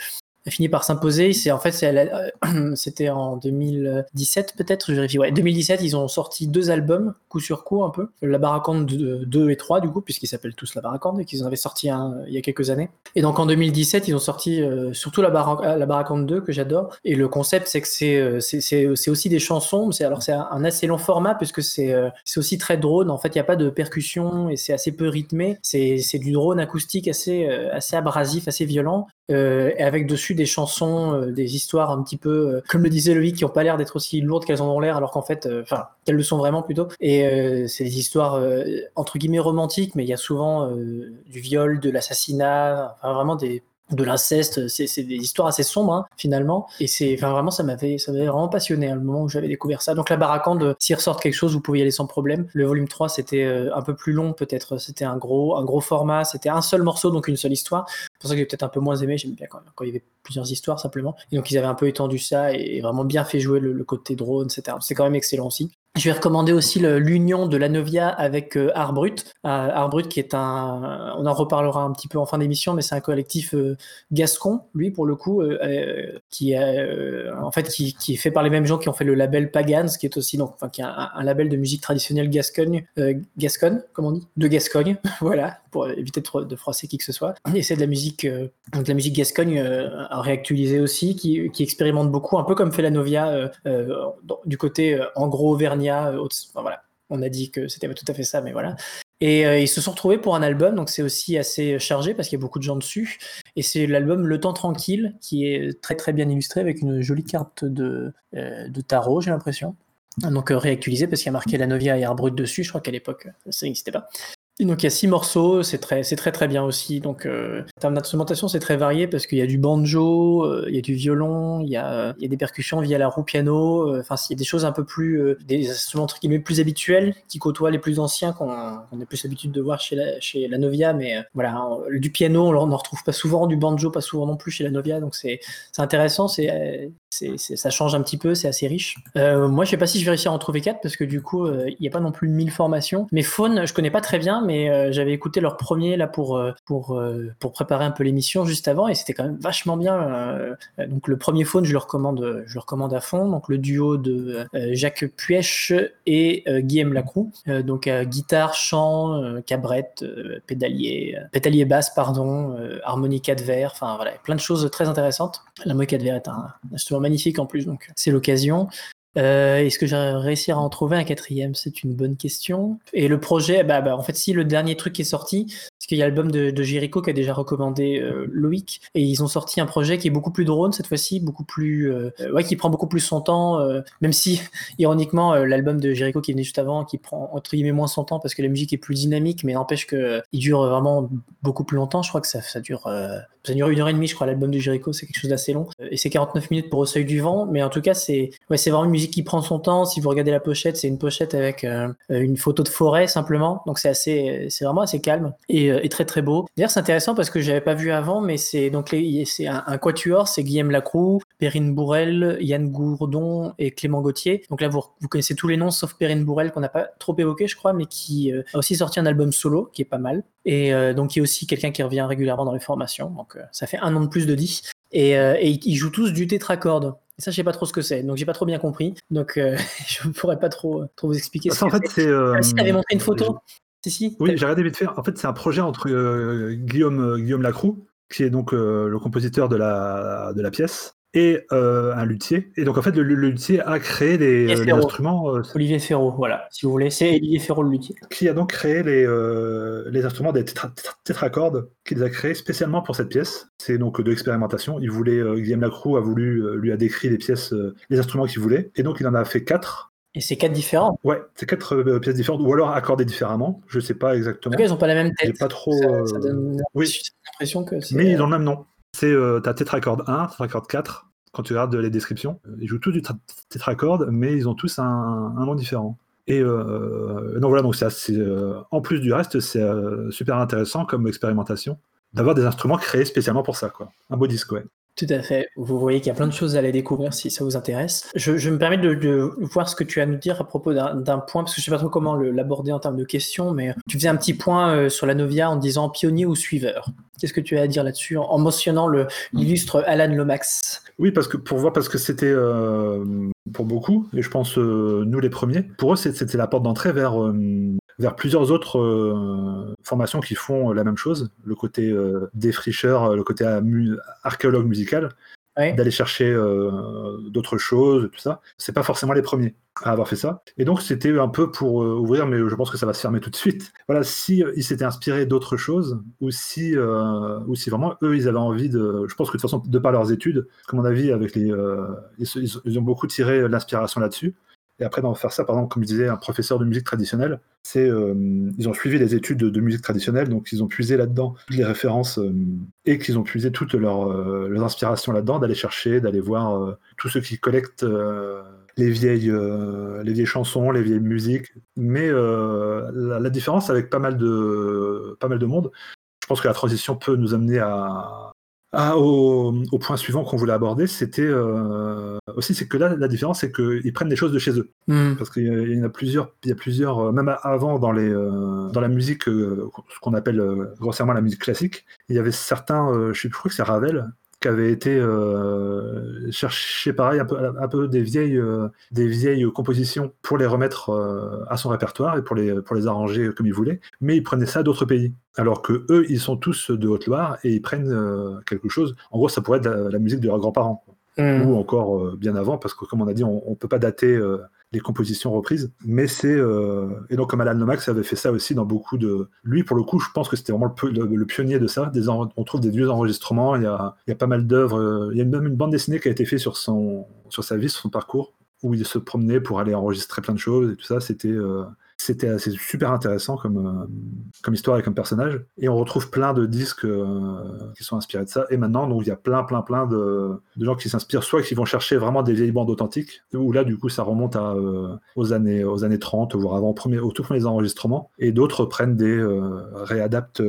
a fini par s'imposer. C'est en fait, a- *clears throat* c'était en 2017 peut-être, je vérifie. Ouais, 2017, ils ont sorti deux albums, coup sur coup un peu. La Barakande 2 et 3 du coup, puisqu'ils s'appellent tous La Barakande et qu'ils en avaient sorti un euh, il y a quelques années. Et donc en 2017, ils ont sorti euh, surtout la, Bara- la Barakande 2 que j'adore. Et le concept, c'est que c'est euh, c'est- aussi des chansons. c'est alors c'est un, assez long format puisque c'est euh, c'est aussi très drone. En fait, il n'y a pas de percussion et c'est assez peu rythmé. C'est du drone acoustique assez euh, assez abrasif, assez violent euh, et avec dessus des chansons, euh, des histoires un petit peu, euh, comme le disait Loïc, qui ont pas l'air d'être aussi lourdes qu'elles en ont l'air, alors qu'en fait, enfin, qu'elles le sont vraiment plutôt. Et c'est des histoires entre guillemets romantiques, mais il y a souvent du viol, de l'assassinat, enfin vraiment des de l'inceste, c'est des histoires assez sombres hein, finalement, et c'est enfin vraiment ça m'avait ça vraiment passionné à le moment où j'avais découvert ça. Donc la Barakande, s'il ressort quelque chose, vous pouvez y aller sans problème. Le volume 3 c'était euh, un peu plus long peut-être, c'était un gros un gros format, c'était un seul morceau donc une seule histoire. C'est pour ça que j'ai peut-être un peu moins aimé, j'aime bien quand, quand il y avait plusieurs histoires simplement. Et donc ils avaient un peu étendu ça et vraiment bien fait jouer le, le côté drone, etc. C'est quand même excellent aussi. Je vais recommander aussi l'union de la Novia avec euh, Art Brut. Euh, Art Brut qui est un, on en reparlera un petit peu en fin d'émission, mais c'est un collectif euh, gascon, lui pour le coup, euh, qui est en fait qui, est fait par les mêmes gens qui ont fait le label Pagans, qui est aussi donc un, label de musique traditionnelle gascogne, gasconne, comme on dit, de Gascogne, *laughs* voilà, pour éviter de, fro- de froisser qui que ce soit. Et c'est de la musique, donc de la musique gascogne réactualisée aussi, qui, expérimente beaucoup, un peu comme fait la Novia du côté en gros Auvergnat. Euh, on a dit que c'était pas tout à fait ça, mais voilà. Et euh, ils se sont retrouvés pour un album, donc c'est aussi assez chargé parce qu'il y a beaucoup de gens dessus. Et c'est l'album Le Temps Tranquille qui est très très bien illustré avec une jolie carte de, euh, de tarot, j'ai l'impression. Donc réactualisé parce qu'il y a marqué la Novia et Art Brut dessus. Je crois qu'à l'époque ça n'existait pas. Donc il y a six morceaux, c'est très, c'est très très bien aussi. Donc euh, en termes d'instrumentation, c'est très varié parce qu'il y a du banjo, euh, il y a du violon, il y a, euh, il y a des percussions via la roue piano. euh, Enfin, il y a des choses un peu plus, euh, des instruments entre guillemets plus habituels qui côtoient les plus anciens qu'on qu'on a plus l'habitude de voir chez la, chez la Novia. Mais euh, voilà, du piano, on n'en retrouve pas souvent, du banjo pas souvent non plus chez la Novia. Donc c'est intéressant, c'est euh, ça change un petit peu, c'est assez riche. Euh, moi, je sais pas si je vais réussir à en trouver quatre parce que du coup, euh, il n'y a pas non plus mille formations. Mais Faune, je connais pas très bien, mais euh, j'avais écouté leur premier là pour euh, pour euh, pour préparer un peu l'émission juste avant et c'était quand même vachement bien. donc le premier Faune, je le recommande, je le recommande à fond. Donc le duo de Jacques Puech et Guillaume Lacroix. Euh, donc guitare, chant, cabrette, pédalier, pédalier basse, pardon, harmonica de verre. Enfin voilà, plein de choses très intéressantes. L'harmonica de verre est un instrument magnifique en plus, donc c'est l'occasion. Euh, Est-ce que j'ai réussi à en trouver un quatrième? C'est une bonne question. Et le projet, bah, bah, en fait, si le dernier truc est sorti, parce qu'il y a l'album de, de Jericho qui a déjà recommandé euh, Loïc, et ils ont sorti un projet qui est beaucoup plus drone cette fois-ci, beaucoup plus, euh, ouais, qui prend beaucoup plus son temps, euh, même si, *laughs* ironiquement, l'album de Jericho qui venu juste avant, qui prend entre guillemets moins son temps parce que la musique est plus dynamique, mais n'empêche que il dure vraiment beaucoup plus longtemps. Je crois que ça, dure, ça dure une heure et demie, je crois. L'album de Jericho, c'est quelque chose d'assez long, et c'est 49 minutes pour Au Seuil du Vent, mais en tout cas, c'est, ouais, c'est vraiment une musique qui prend son temps. Si vous regardez la pochette, c'est une pochette avec une photo de forêt simplement, donc c'est assez, c'est vraiment assez calme et, euh, et très très beau. D'ailleurs, c'est intéressant parce que j'avais pas vu avant, mais c'est donc les, c'est un, un quatuor, c'est Guillaume Lacroix, Perrine Bourrel, Yann Gourdon et Clément Gauthier. Donc là, vous, vous connaissez tous les noms sauf Perrine Bourrel qu'on n'a pas trop évoqué, je crois, mais qui euh, a aussi sorti un album solo qui est pas mal. Et euh, donc, qui est aussi quelqu'un qui revient régulièrement dans les formations. Donc, euh, ça fait un an de plus de 10. Et, et ils jouent tous du tétracorde. Et ça, je sais pas trop ce que c'est. Donc, j'ai pas trop bien compris. Donc, euh, *laughs* je pourrais pas trop, trop vous expliquer. Ça, en fait, c'est. euh, Ah, si, t'avais montré une photo Si, si. Oui, j'ai regardé vite fait. En fait, c'est un projet entre euh, Guillaume, euh, Guillaume Lacroix, qui est donc euh, le compositeur de la, de la pièce, et euh, un luthier. Et donc, en fait, le, le luthier a créé les, Et les Ferro. instruments, Olivier Ferraud, voilà. Si vous voulez, c'est Olivier Ferraud le luthier. qui a donc créé les, les instruments des tétra- tétra- tétracordes qu'il a créés spécialement pour cette pièce. C'est donc de l'expérimentation. Il voulait, Guillaume Lacroix a voulu, lui a décrit les pièces, les instruments qu'il voulait. Et donc, il en a fait quatre. Et c'est quatre différents. Ouais, c'est quatre euh, pièces différentes, ou alors accordées différemment. Je sais pas En exactement. tout cas, ils ont pas la même tête. pas trop. Ça, ça euh, donne oui. l'impression que c'est. Mais ils ont le même nom. C'est euh, t'as Tetracorde 1, Tetracorde 4. Quand tu regardes les descriptions, ils jouent tous du tra- Tetracorde, mais ils ont tous un, un nom différent. Et euh, donc voilà, donc euh, en plus du reste, c'est euh, super intéressant comme expérimentation d'avoir des instruments créés spécialement pour ça, quoi. Un beau disque, ouais. Tout à fait. Vous voyez qu'il y a plein de choses à aller découvrir si ça vous intéresse. Je, me permets de, voir ce que tu as à nous dire à propos d'un point, parce que je sais pas trop comment l'aborder en termes de questions, mais tu faisais un petit point euh, sur la Novia en disant pionnier ou suiveur. Qu'est-ce que tu as à dire là-dessus en, en mentionnant l'illustre Alan Lomax? Oui, parce que pour voir, parce que c'était euh, pour beaucoup, et je pense euh, nous les premiers, pour eux c'était la porte d'entrée vers, euh, vers plusieurs autres euh, formations qui font la même chose, le côté euh, défricheur, le côté archéologue musical, D'aller chercher euh, d'autres choses, tout ça. C'est pas forcément les premiers à avoir fait ça. Et donc c'était un peu pour euh, ouvrir, mais je pense que ça va se fermer tout de suite. *laughs* Voilà, si euh, s'étaient inspirés d'autres choses, ou si, ou si vraiment eux ils avaient envie de, je pense que de toute façon de par leurs études, comme on a vu avec les, ils ont beaucoup tiré l'inspiration là-dessus. Et après d'en faire ça, par exemple, comme je disais, un professeur de musique traditionnelle, c'est euh, ils ont suivi les études de, musique traditionnelle, donc ils ont puisé là-dedans toutes les références euh, et qu'ils ont puisé toutes leurs euh, leurs inspirations là-dedans, d'aller chercher, d'aller voir tous ceux qui collectent les vieilles les vieilles chansons, les vieilles musiques. Mais la, la différence avec pas mal de pas mal de monde, je pense que la transition peut nous amener à à- au, au point suivant qu'on voulait aborder, c'était euh, aussi c'est que là la différence c'est qu'ils prennent des choses de chez eux Hmm. parce qu'il y en a plusieurs, il y a plusieurs, euh, même avant dans les, euh, dans la musique, euh, ce qu'on appelle grossièrement la musique classique, il y avait certains, je, sais, je crois que c'est Ravel, qui avait été euh, chercher pareil un peu, un peu des vieilles, euh, des vieilles compositions pour les remettre euh, à son répertoire et pour les, pour les arranger comme il voulait, mais il prenait ça d'autres pays. Alors que eux, ils sont tous de Haute-Loire et ils prennent quelque chose. En gros, ça pourrait être la, la musique de leurs grands-parents Hmm. ou encore bien avant, parce que comme on a dit, on ne peut pas dater les compositions reprises. Mais c'est euh, et donc comme Alan Lomax avait fait ça aussi dans beaucoup de. Lui, pour le coup, je pense que c'était vraiment le, pionnier de ça. Des On trouve des vieux enregistrements. Il y a, il y a pas mal d'œuvres. euh, Il y a même une bande dessinée qui a été faite sur son sur sa vie, sur son parcours, où il se promenait pour aller enregistrer plein de choses et tout ça. C'était euh, c'était super intéressant comme, euh, comme histoire et comme personnage. Et on retrouve plein de disques euh, qui sont inspirés de ça. Et maintenant, il y a plein, plein, plein de, gens qui s'inspirent, soit qui vont chercher vraiment des vieilles bandes authentiques, où là, du coup, ça remonte euh, aux, années, aux années 30, voire avant, premier, aux tout premiers enregistrements. Et d'autres prennent des, réadaptent,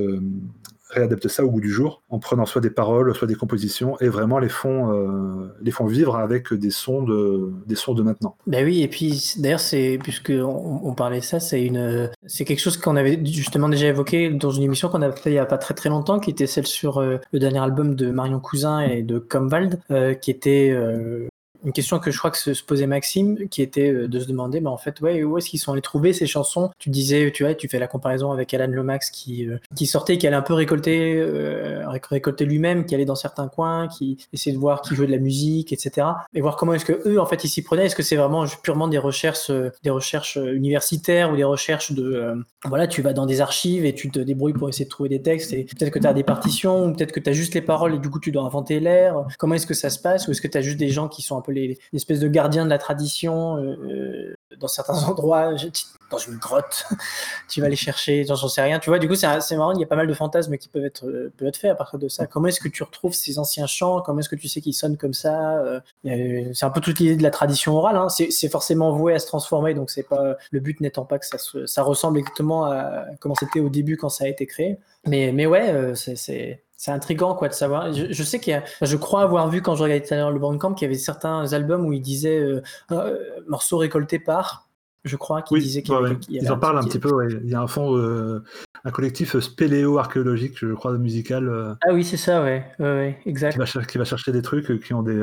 réadaptent ça au goût du jour, en prenant soit des paroles, soit des compositions, et vraiment les font, euh, les font vivre avec des sons de, des sons de maintenant. Ben oui, et puis d'ailleurs, c'est puisque on, parlait de ça, c'est une, c'est quelque chose qu'on avait justement déjà évoqué dans une émission qu'on a fait il y a pas très très longtemps, qui était celle sur euh, le dernier album de Marion Cousin et de Comvald, euh, qui était euh, une question que je crois que se, posait Maxime, qui était de se demander, mais en fait, ouais, où est-ce qu'ils sont allés trouver ces chansons? Tu disais, tu vois, tu fais la comparaison avec Alan Lomax qui, qui sortait, qui allait un peu récolter, récolter lui-même, qui allait dans certains coins, qui essayait de voir qui jouait de la musique, etc. Et voir comment est-ce que eux, en fait, ils s'y prenaient. Est-ce que c'est vraiment purement des recherches, des recherches universitaires ou des recherches de, voilà, tu vas dans des archives et tu te débrouilles pour essayer de trouver des textes et peut-être que tu as des partitions, ou peut-être que tu as juste les paroles et du coup tu dois inventer l'air. Comment est-ce que ça se passe Ou est-ce que tu as juste des gens qui sont un peu les, espèces de gardiens de la tradition euh, euh, dans certains *laughs* endroits dans une grotte, *laughs* tu vas les chercher, j'en sais rien. Tu vois, du coup, c'est marrant, il y a pas mal de fantasmes qui peuvent être, euh, être faits à partir de ça. Comment est-ce que tu retrouves ces anciens chants? Comment est-ce que tu sais qu'ils sonnent comme ça? C'est un peu toute l'idée de la tradition orale. Hein. C'est forcément voué à se transformer, donc c'est pas le but n'étant pas que ça, ça ressemble exactement à comment c'était au début quand ça a été créé. Mais, mais ouais, c'est c'est intriguant quoi de savoir. Je, sais qu'il y a, je crois avoir vu quand je regardais tout à l'heure le Bandcamp qu'il y avait certains albums où il disait euh, euh, morceaux récoltés par. Je crois qu'il disait qu'il Ils en parlent un petit peu. Il y a un fond, euh, un collectif spéléo-archéologique, je crois, musical. Ah oui, c'est ça, ouais, ouais, exact. Qui va, chercher des trucs qui ont des,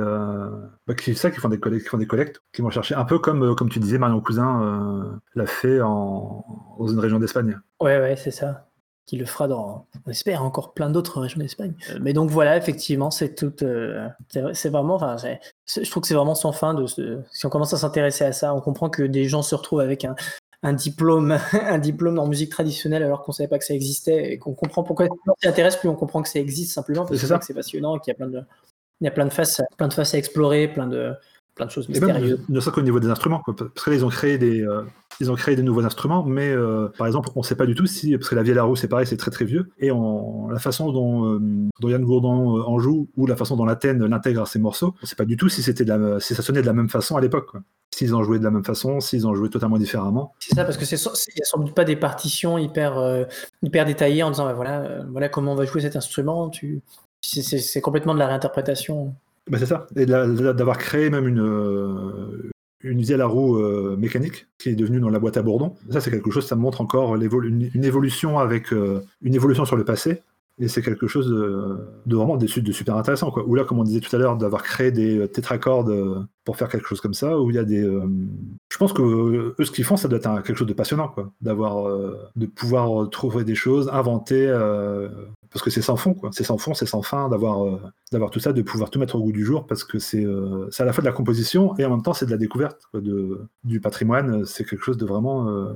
bah, qui, ça, qui font des collectes, qui font des collectes, qui vont chercher un peu comme, comme tu disais, Marion Cousin l'a fait en, dans une région d'Espagne. Ouais, ouais, c'est ça qui le fera dans, on espère, encore plein d'autres régions d'Espagne. Euh, mais donc voilà, effectivement, c'est tout. Euh, c'est vraiment, enfin, je trouve que c'est vraiment sans fin de, si on commence à s'intéresser à ça, on comprend que des gens se retrouvent avec un, un diplôme, *laughs* un diplôme en musique traditionnelle alors qu'on savait pas que ça existait et qu'on comprend pourquoi on s'y intéresse, plus on comprend que ça existe simplement parce que c'est passionnant et qu'il y a plein de, il y a plein de faces, plein de faces à explorer, plein de, plein de choses mystérieuses. ne serait qu'au niveau des instruments, parce qu'ils ont créé des, euh, ils ont créé des nouveaux instruments, mais euh, par exemple, on ne sait pas du tout si, parce que la vieille roue, c'est pareil, c'est très très vieux, et on, la façon dont, euh, dont Yann Gourdon en joue ou la façon dont l'Athènes l'intègre à ses morceaux, on ne sait pas du tout si c'était si ça sonnait de la même façon à l'époque. S'ils ont joué de la même façon, s'ils ont joué totalement différemment. C'est ça, parce que c'est n'y a sans doute pas des partitions hyper hyper détaillées en disant bah, voilà voilà comment on va jouer cet instrument. Tu c'est complètement de la réinterprétation. Bah c'est ça. Et d'avoir créé même une, euh, une à roue euh, mécanique qui est devenue dans la boîte à bourdon. Ça, c'est quelque chose, ça montre encore une, une, évolution avec euh, une évolution sur le passé. Et c'est quelque chose de, vraiment de, de, super intéressant. Quoi. Ou là, comme on disait tout à l'heure, d'avoir créé des tétracordes pour faire quelque chose comme ça, où il y a des. je pense que eux, ce qu'ils font, ça doit être quelque chose de passionnant, quoi. D'avoir, de pouvoir trouver des choses, inventer, parce que c'est sans fond, quoi. C'est sans fond, c'est sans fin d'avoir euh, d'avoir tout ça, de pouvoir tout mettre au goût du jour, parce que c'est euh, à la fois de la composition et en même temps c'est de la découverte de, du patrimoine. C'est quelque chose de vraiment, euh,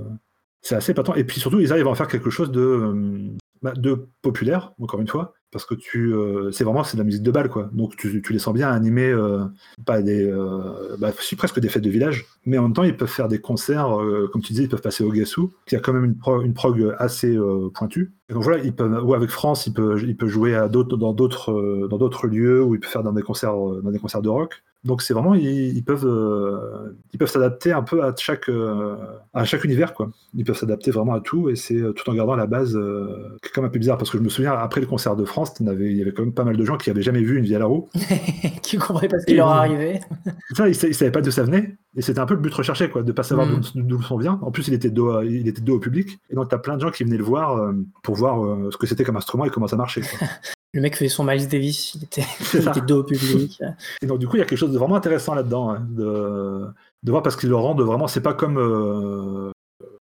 c'est assez patent. Et puis surtout, ils arrivent à en faire quelque chose de bah, de populaire, encore une fois, parce que tu, euh, c'est vraiment c'est de la musique de balle quoi. Donc tu, tu les sens bien animés, euh, pas des, euh, bah, presque des fêtes de village, mais en même temps ils peuvent faire des concerts, comme tu disais, ils peuvent passer au Gassou, qui a quand même une, prog assez pointue. donc voilà, ils peuvent, ou avec France, ils peuvent, ils peuvent jouer à d'autres, dans d'autres, dans d'autres lieux, ou ils peuvent faire dans des concerts, dans des concerts de rock. Donc c'est vraiment ils, peuvent euh, ils peuvent s'adapter un peu à chaque euh, à chaque univers quoi. Ils peuvent s'adapter vraiment à tout et c'est euh, tout en gardant la base qui est quand même un peu bizarre parce que je me souviens après le concert de France, il y avait quand même pas mal de gens qui avaient jamais vu une vie à la roue, *laughs* qui comprenaient pas ce qui leur arrivait. *laughs* ça ils, savaient pas d'où ça venait et c'était un peu le but recherché quoi, de pas savoir mm. d'où le son vient. En plus il était dos il était dos au public et donc tu as plein de gens qui venaient le voir pour voir ce que c'était comme instrument et comment ça marchait. *laughs* Le mec fait son Miles Davis, il était, *laughs* il dos au public. Et donc, du coup, il y a quelque chose de vraiment intéressant là-dedans, hein, de, de, voir parce qu'ils le rendent vraiment. C'est pas comme. Euh,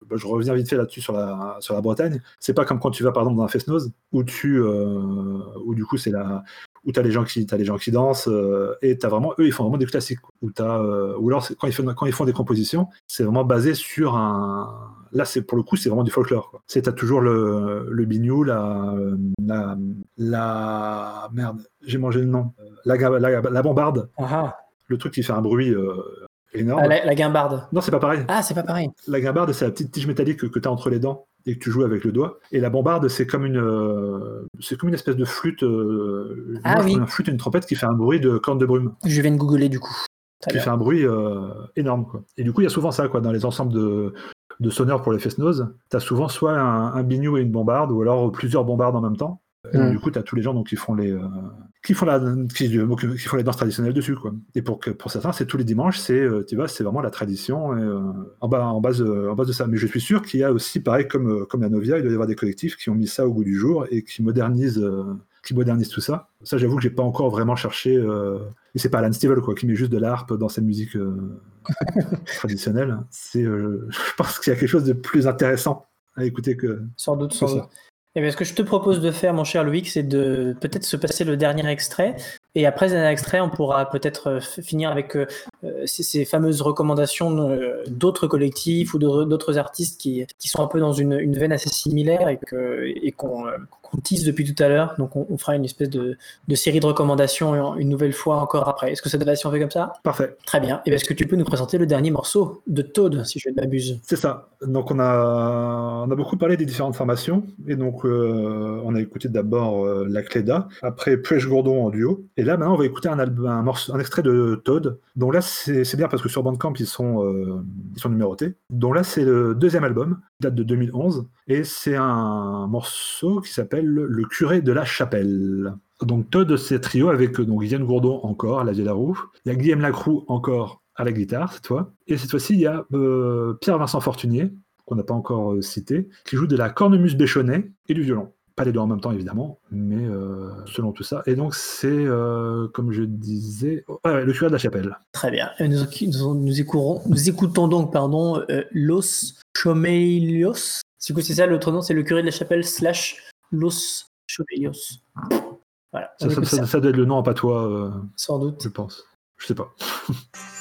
bah, je reviens vite fait là-dessus sur la, sur la Bretagne. C'est pas comme quand tu vas, par exemple, dans un fest-noz où, tu, euh, où du coup, c'est la, où tu as les gens qui as les gens qui dansent euh, et tu as vraiment eux ils font vraiment des classiques as, ou alors quand ils font quand ils font des compositions c'est vraiment basé sur un Là, c'est pour le coup, c'est vraiment du folklore. C'est t'as toujours le, le bignou, la, la, la merde, j'ai mangé le nom, la, la, la bombarde. Ah ah. Le truc qui fait un bruit euh, énorme. Ah, la, guimbarde. Non, c'est pas pareil. Ah, c'est pas pareil. La guimbarde, c'est la petite tige métallique que, que tu as entre les dents et que tu joues avec le doigt. Et la bombarde, c'est comme une, euh, c'est comme une espèce de flûte, euh, ah, oui. une flûte, une trompette qui fait un bruit de corne de brume. Je viens de googler du coup. Qui fait un bruit énorme. Quoi. Et du coup, il y a souvent ça quoi, dans les ensembles de, de sonneurs pour les fest-noz, tu as souvent soit un, un bignou et une bombarde, ou alors plusieurs bombardes en même temps. Et du coup, tu as tous les gens donc, qui, font les, euh, qui, font la, qui, qui, font les danses traditionnelles dessus. Quoi. Et pour, que, pour certains, c'est tous les dimanches, c'est euh, tu vois, c'est vraiment la tradition et, euh, en, bas, en, base, en base de ça. Mais je suis sûr qu'il y a aussi, pareil comme, comme la Novia, il doit y avoir des collectifs qui ont mis ça au goût du jour et qui modernisent qui modernise tout ça. Ça, j'avoue que j'ai pas encore vraiment cherché. euh, Et c'est pas Alan Stivell quoi, qui met juste de la harpe dans sa musique euh, *laughs* traditionnelle. C'est, euh, je *laughs* pense qu'il y a quelque chose de plus intéressant à écouter que. Sans doute, sans doute. Et bien, ce que je te propose de faire, mon cher Loïc, c'est de peut-être se passer le dernier extrait. Et après ce dernier extrait, on pourra peut-être euh, finir avec euh, euh, ces, ces fameuses recommandations d'autres collectifs ou d'autres artistes qui, qui sont un peu dans une, une veine assez similaire et qu'on qu'on tease depuis tout à l'heure. Donc, on, on fera une espèce de, de série de recommandations une nouvelle fois encore après. Est-ce que ça te va si on fait comme ça? Parfait. Très bien. Et est-ce que tu peux nous présenter le dernier morceau de Toad, si je ne m'abuse? C'est ça. Donc on a, on a beaucoup parlé des différentes formations. Et donc euh, on a écouté d'abord euh, la Cléda, après Puech Gourdon en duo. Et là maintenant on va écouter un, album, un, morceau, un extrait de Todd. Donc là c'est bien parce que sur Bandcamp ils sont, euh, ils sont numérotés. Donc là c'est le deuxième album, date de 2011. Et c'est un morceau qui s'appelle Le curé de la chapelle. Donc Todd c'est trio avec euh, donc Yann Gourdon encore à la roue. Il y a Guillaume Lacroux encore à la guitare cette fois. Et cette fois-ci, il y a euh, Pierre-Vincent Fortunier, qu'on n'a pas encore euh, cité, qui joue de la cornemuse béchonnet et du violon. Pas les deux en même temps, évidemment, mais selon tout ça. Et donc, c'est, comme je disais, oh, ouais, le curé de la chapelle. Très bien. Nous, écoutons, donc pardon, Los Chomelios. Du coup, c'est ça, l'autre nom, c'est le curé de la chapelle slash Los Chomelios. Voilà, ça doit être le nom en patois, euh, sans doute. je pense. Je sais pas. *laughs*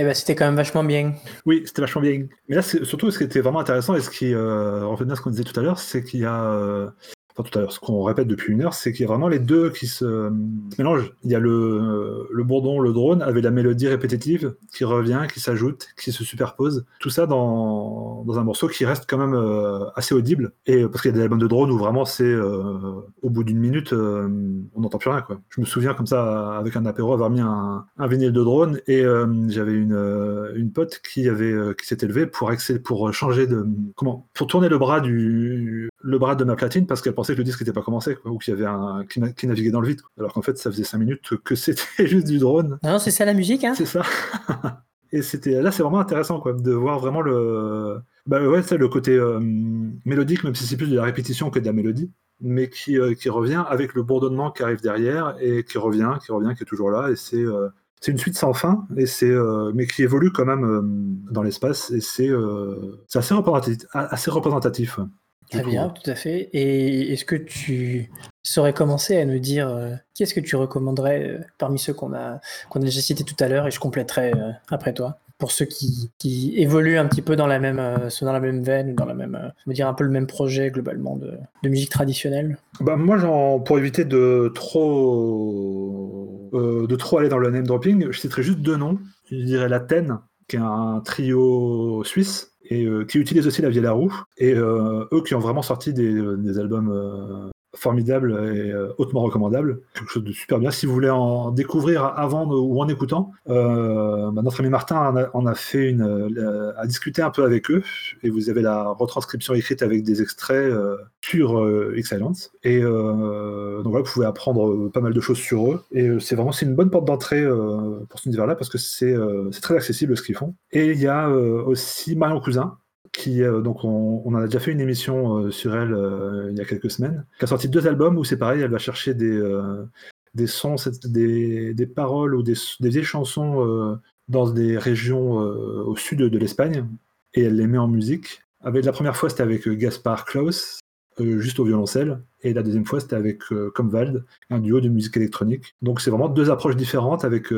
Eh ben, c'était quand même vachement bien. Oui, c'était vachement bien. Mais là, surtout, ce qui était vraiment intéressant et ce qui euh, revenait à ce qu'on disait tout à l'heure, c'est qu'il y a euh, tout à l'heure, ce qu'on répète depuis une heure, c'est qu'il y a vraiment les deux qui se mélangent. Il y a le, le bourdon, le drone, avec la mélodie répétitive qui revient, qui s'ajoute, qui se superpose. Tout ça dans, dans un morceau qui reste quand même euh, assez audible. Et parce qu'il y a des albums de drone où vraiment c'est euh, au bout d'une minute, euh, on n'entend plus rien. Je me souviens comme ça, avec un apéro, avoir mis un, un vinyle de drone et j'avais une, une pote qui avait qui s'était levée pour, pour changer de comment pour tourner le bras du le bras de ma platine parce qu'elle pensait que le disque n'était pas commencé, ou qu'il y avait un qui, naviguait dans le vide. Alors qu'en fait, ça faisait 5 minutes que c'était *laughs* juste du drone. Non, c'est ça la musique, hein C'est ça. *laughs* Et c'était là, c'est vraiment intéressant, quoi, de voir vraiment le, bah ouais, c'est le côté euh, mélodique, même si c'est plus de la répétition que de la mélodie, mais qui, euh, qui revient avec le bourdonnement qui arrive derrière et qui revient, qui revient, qui est toujours là. Et c'est euh, c'est une suite sans fin, et c'est mais qui évolue quand même dans l'espace, et c'est assez représentatif. Assez représentatif. Très bien, tout à fait. Et est-ce que tu saurais commencer à nous dire euh, qu'est-ce que tu recommanderais euh, parmi ceux qu'on a, qu'on a déjà cités tout à l'heure et je compléterai euh, après toi pour ceux qui, qui, évoluent un petit peu dans la même, dans la même veine, dans la même, je veux dire un peu le même projet globalement de, de musique traditionnelle? Bah moi, genre, pour éviter de trop, de trop aller dans le name dropping, je citerai juste deux noms. Je dirais l'Athènes, qui est un trio suisse et euh, qui utilisent aussi la vieille roue. Et euh, eux qui ont vraiment sorti des, des albums euh, formidable et euh, hautement recommandable. Quelque chose de super bien. Si vous voulez en découvrir avant ou en écoutant, euh, bah, notre ami Martin en a, fait une, euh, a discuté un peu avec eux et vous avez la retranscription écrite avec des extraits sur Excellence. Et donc voilà, vous pouvez apprendre pas mal de choses sur eux. Et c'est vraiment c'est une bonne porte d'entrée pour ce univers-là parce que c'est très accessible ce qu'ils font. Et il y a aussi Marion Cousin euh, donc on, on, a déjà fait une émission euh, sur elle euh, il y a quelques semaines, qui a sorti deux albums où c'est pareil, elle va chercher des, des sons, des, des, paroles ou des, des vieilles chansons dans des régions au sud de, l'Espagne et elle les met en musique. Avec la première fois c'était avec Gaspar Klaus, juste au violoncelle, et la deuxième fois c'était avec Comvald, un duo de musique électronique. Donc c'est vraiment deux approches différentes avec,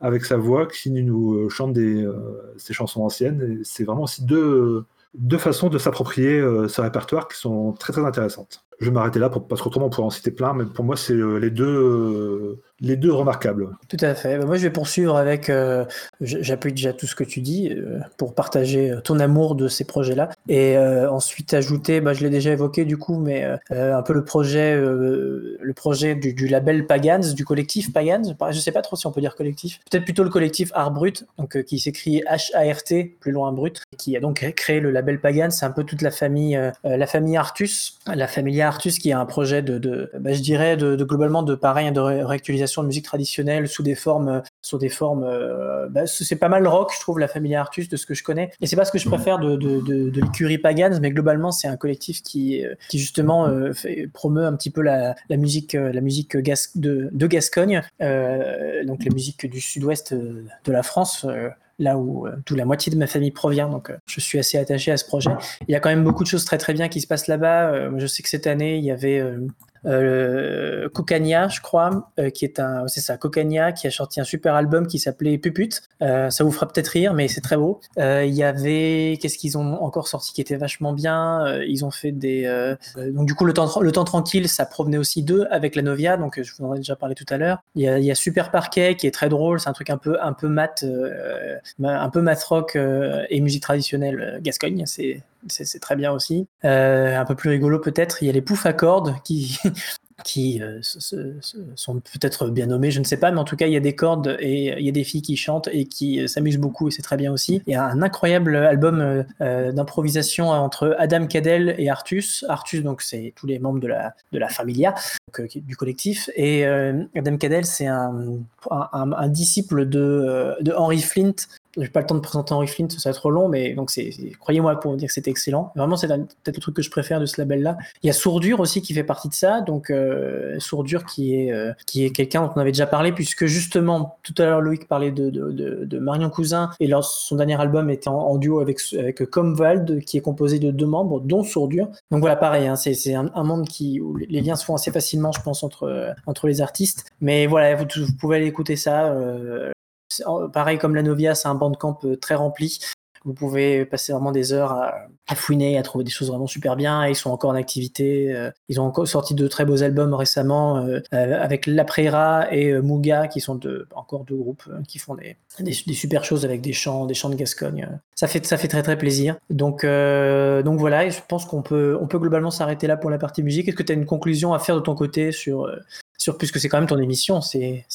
avec sa voix qui nous chante des, ces chansons anciennes. C'est vraiment aussi deux deux façons de s'approprier euh, ce répertoire qui sont très très intéressantes. Je vais m'arrêter là pour, parce qu'autrement on pourrait en citer plein, mais pour moi c'est euh, les deux, euh, les deux remarquables. Tout à fait. Bah, moi, je vais poursuivre avec. Euh, j'appuie déjà tout ce que tu dis euh, pour partager euh, ton amour de ces projets-là. Et ensuite, ajouter, bah, je l'ai déjà évoqué du coup, mais un peu le projet, le projet du, label Pagans, du collectif Pagans. Je sais pas trop si on peut dire collectif. Peut-être plutôt le collectif Art Brut, donc, qui s'écrit H-A-R-T, plus loin Brut, qui a donc créé le label Pagans. C'est un peu toute la famille, la famille Artus, la famille Artus, qui a un projet de, de bah, je dirais, de, globalement de pareil, de réactualisation de musique traditionnelle sous des formes, euh, sous des formes. Euh, bah, c'est pas mal rock, je trouve, la famille Artus de ce que je connais. Et c'est pas ce que je préfère de, de, de, l'écurie Pagans, mais globalement, c'est un collectif qui, euh, qui justement fait, promeut un petit peu la, la musique, la musique gas, de, de Gascogne, donc la musique du sud-ouest de la France là où toute la moitié de ma famille provient. Donc, je suis assez attaché à ce projet. Il y a quand même beaucoup de choses très très bien qui se passent là-bas. je sais que cette année, il y avait euh, Cocania, je crois, euh, qui est un, c'est ça, Cocania, qui a sorti un super album qui s'appelait Puput. Euh, ça vous fera peut-être rire, mais c'est très beau. Euh, il y avait, qu'est-ce qu'ils ont encore sorti qui était vachement bien. Ils ont fait des, donc du coup le temps, le temps tranquille, ça provenait aussi d'eux avec la Novia, donc je vous en ai déjà parlé tout à l'heure. Il y a, y a Super Parquet qui est très drôle, c'est un truc un peu, un peu mat, un peu mat rock et musique traditionnelle Gascogne. C'est c'est très bien aussi. Euh, un peu plus rigolo peut-être, il y a les poufs à cordes qui, *laughs* qui euh, sont peut-être bien nommés, je ne sais pas, mais en tout cas, il y a des cordes et il y a des filles qui chantent et qui euh, s'amusent beaucoup et c'est très bien aussi. Il y a un incroyable album d'improvisation entre Adam Cadell et Artus. Artus, donc, c'est tous les membres de la, de la Familia, du collectif. Et Adam Cadell, c'est un, un, disciple de, de Henry Flint, j'ai pas le temps de présenter Henry Flint, ça serait trop long, mais donc croyez-moi pour dire que c'est excellent. Vraiment, c'est peut-être le truc que je préfère de ce label-là. Il y a Sourdure aussi qui fait partie de ça, donc euh, Sourdure qui est euh, qui est quelqu'un dont on avait déjà parlé, puisque justement tout à l'heure Loïc parlait de, de, de, Marion Cousin et lors son dernier album était en, duo avec avec qui est composé de deux membres, dont Sourdure. Donc voilà, pareil, hein, c'est, c'est un, monde qui où les liens se font assez facilement, je pense, entre entre les artistes. Mais voilà, vous, vous pouvez aller écouter ça. Euh, pareil comme la Novia, c'est un bandcamp très rempli. Vous pouvez passer vraiment des heures à, fouiner, à trouver des choses vraiment super bien. Ils sont encore en activité. Euh, ils ont encore sorti de très beaux albums récemment euh, euh, avec Laprera et Muga, qui sont encore deux groupes qui font des, super choses avec des chants, des chants de Gascogne. Ça fait, très très plaisir. Donc, donc voilà, je pense qu'on peut, peut globalement s'arrêter là pour la partie musique. Est-ce que tu as une conclusion à faire de ton côté sur, puisque c'est quand même ton émission. C'est,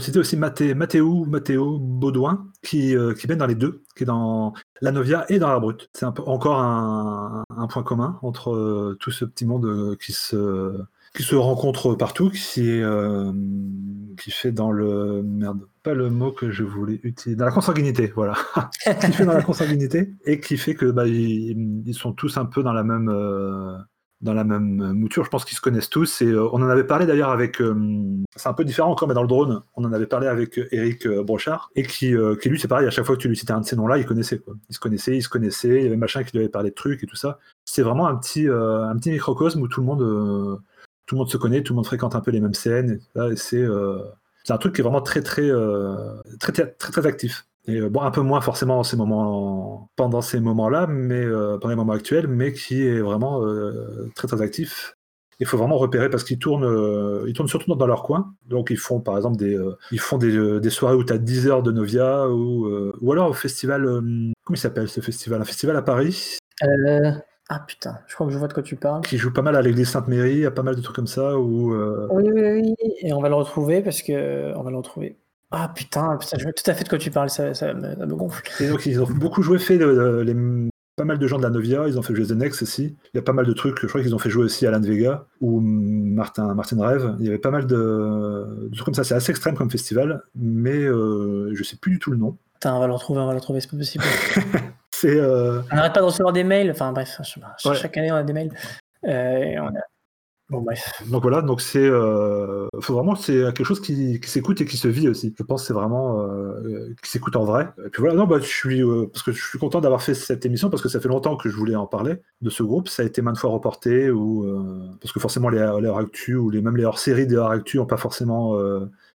citer aussi Mathéo, Mathéo Baudouin, qui, euh, qui mène dans les deux, qui est dans la Novia et dans la Brute. C'est un peu, encore un, point commun entre euh, tout ce petit monde euh, qui se, qui se rencontre partout, qui, qui fait dans le. Merde, pas le mot que je voulais utiliser. Dans la consanguinité, voilà. *laughs* qui fait dans la consanguinité et qui fait que bah, ils, sont tous un peu dans la même dans la même mouture. Je pense qu'ils se connaissent tous. Et euh, on en avait parlé d'ailleurs avec. Euh, c'est un peu différent encore, mais dans le drone, on en avait parlé avec Eric euh, Brochard. Et qui, qui lui, c'est pareil, à chaque fois que tu lui citais un de ces noms-là, il connaissait. Quoi. Il se connaissait, il se connaissait. Il y avait machin qui lui avait parlé de trucs et tout ça. C'est vraiment un petit, un petit microcosme où tout le monde. tout le monde se connaît, tout le monde fréquente un peu les mêmes scènes. Et, c'est, c'est un truc qui est vraiment très, très, très, très, très, très actif. Et euh, bon, un peu moins forcément ces moments, pendant ces moments-là, mais euh, pendant les moments actuels, mais qui est vraiment euh, très très actif. Il faut vraiment repérer parce qu'ils tournent, ils tournent surtout dans leur coin. Donc ils font par exemple des, ils font des, des, soirées où tu as 10 heures de Novia ou, ou alors au festival, comment il s'appelle ce festival? Un festival à Paris? Ah putain, je crois que je vois de quoi tu parles. Qui joue pas mal à l'église Sainte-Mérie, il y a pas mal de trucs comme ça. Où, Oui, oui, oui, et on va le retrouver parce que on va le retrouver. Ah putain, putain, je vois tout à fait de quoi tu parles, ça, me, gonfle. Et donc ils ont beaucoup joué, fait les, pas mal de gens de la Novia, ils ont fait jouer The Next aussi. Il y a pas mal de trucs, je crois qu'ils ont fait jouer aussi Alan Vega ou Martin, Martin Rêve. Il y avait pas mal de, trucs comme ça, c'est assez extrême comme festival, mais euh, je sais plus du tout le nom. Putain, on va le retrouver, on va le retrouver, c'est pas possible. *laughs* c'est. Euh... On n'arrête pas de recevoir des mails, enfin bref, chaque année on a des mails. Euh, on a donc voilà, donc c'est, euh, vraiment c'est quelque chose qui, s'écoute et qui se vit aussi. Je pense que c'est vraiment euh, qui s'écoute en vrai. Et puis voilà, non, bah, je suis euh, parce que je suis content d'avoir fait cette émission parce que ça fait longtemps que je voulais en parler de ce groupe. Ça a été maintes fois reporté ou parce que forcément les, les hors actu ou les même les hors séries des hors actu ont pas forcément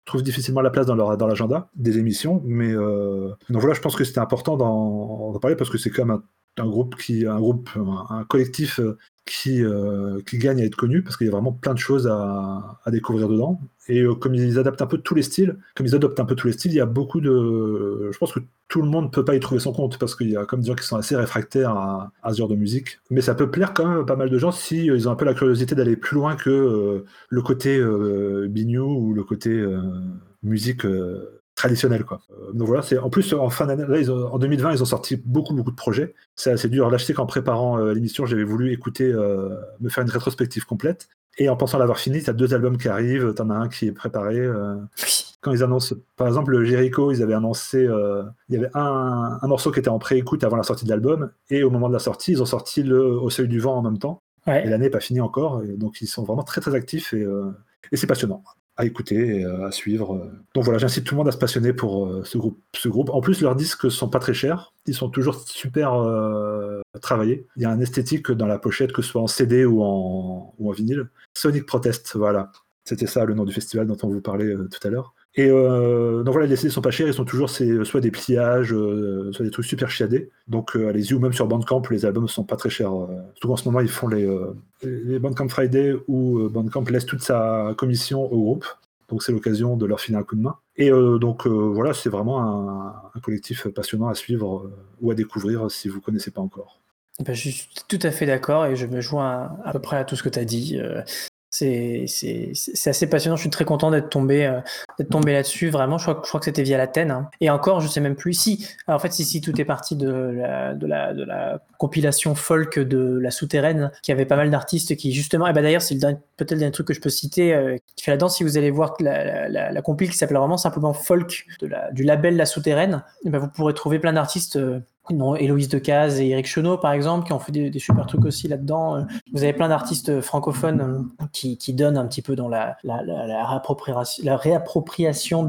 trouvent difficilement la place dans leur dans l'agenda des émissions. Mais donc voilà, je pense que c'était important d'en parler parce que c'est quand même un, groupe qui un groupe un collectif qui, euh, gagne à être connu parce qu'il y a vraiment plein de choses à, découvrir dedans. Et euh, comme ils adaptent un peu tous les styles, comme ils adoptent un peu tous les styles, il y a beaucoup de. Je pense que tout le monde ne peut pas y trouver son compte parce qu'il y a comme des gens qui sont assez réfractaires à, ce genre de musique. Mais ça peut plaire quand même à pas mal de gens si euh, ils ont un peu la curiosité d'aller plus loin que le côté euh, bignou ou le côté musique traditionnel quoi. Euh, donc voilà, c'est en plus en fin d'année, en 2020 ils ont sorti beaucoup beaucoup de projets. C'est assez dur. Là je sais qu'en préparant euh, l'émission j'avais voulu écouter, euh, me faire une rétrospective complète. Et en pensant l'avoir fini, t'as deux albums qui arrivent, t'en as un qui est préparé. Quand ils annoncent, par exemple, le Jericho, ils avaient annoncé, il y avait un, morceau qui était en pré-écoute avant la sortie de l'album, et au moment de la sortie, ils ont sorti le Au seuil du vent en même temps. Et l'année n'est pas finie encore, donc ils sont vraiment très très actifs et, et c'est passionnant à écouter euh, à suivre. Donc voilà, j'incite tout le monde à se passionner pour euh, ce groupe. Ce groupe. En plus, leurs disques sont pas très chers. Ils sont toujours super euh, travaillés. Il y a un esthétique dans la pochette, que ce soit en CD ou en, ou en vinyle. Sonic Protest, voilà. C'était ça le nom du festival dont on vous parlait tout à l'heure. Et euh, donc voilà, les CD sont pas chers, ils sont toujours soit des pliages, euh, soit des trucs super chiadés. Donc euh, allez-y, ou même sur Bandcamp, les albums sont pas très chers. surtout en ce moment, ils font les, Bandcamp Friday où Bandcamp laisse toute sa commission au groupe. Donc c'est l'occasion de leur filer un coup de main. Et donc voilà, c'est vraiment un, collectif passionnant à suivre ou à découvrir si vous connaissez pas encore. Ben, je suis tout à fait d'accord et je me joins à, peu près à tout ce que tu as dit c'est assez passionnant. Je suis très content d'être tombé, euh, tombé là-dessus. Vraiment, je crois, je crois que c'était via la. Hein. Et encore, je sais même plus si. en fait, si, si, tout est parti de la, de la, de la compilation folk de la souterraine, qui avait pas mal d'artistes qui, justement, et ben d'ailleurs, c'est peut-être le dernier truc que je peux citer, euh, qui fait la danse. Si vous allez voir la, la, la qui s'appelle vraiment simplement folk de la, du label La Souterraine, ben vous pourrez trouver plein d'artistes. Euh, non, Héloïse Decazes et Eric Chenot, par exemple, qui ont fait des, super trucs aussi là-dedans. Euh, vous avez plein d'artistes francophones qui, qui, donnent un petit peu dans la, la, la, réappropriation, la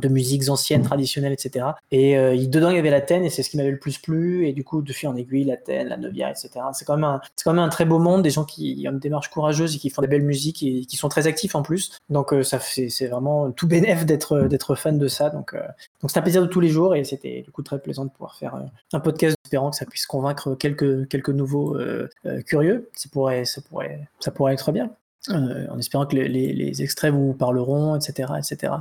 de, musiques anciennes, traditionnelles, etc. Et euh, dedans, il y avait l'Athènes, et c'est ce qui m'avait le plus plu. Et du coup, de fil en aiguille, l'Athènes, la Novia, etc. C'est quand, même un, très beau monde, des gens qui ont une démarche courageuse et qui font des belles musiques et qui sont très actifs en plus. Donc, euh, c'est vraiment tout bénéf d'être d'être fan de ça. Donc, donc c'est un plaisir de tous les jours, et c'était du coup très plaisant de pouvoir faire un podcast espérant que ça puisse convaincre quelques, quelques nouveaux euh, euh, curieux. Ça pourrait, ça, pourrait, ça pourrait être bien. Euh, en espérant que les, les, extraits vous parleront, etc. etc.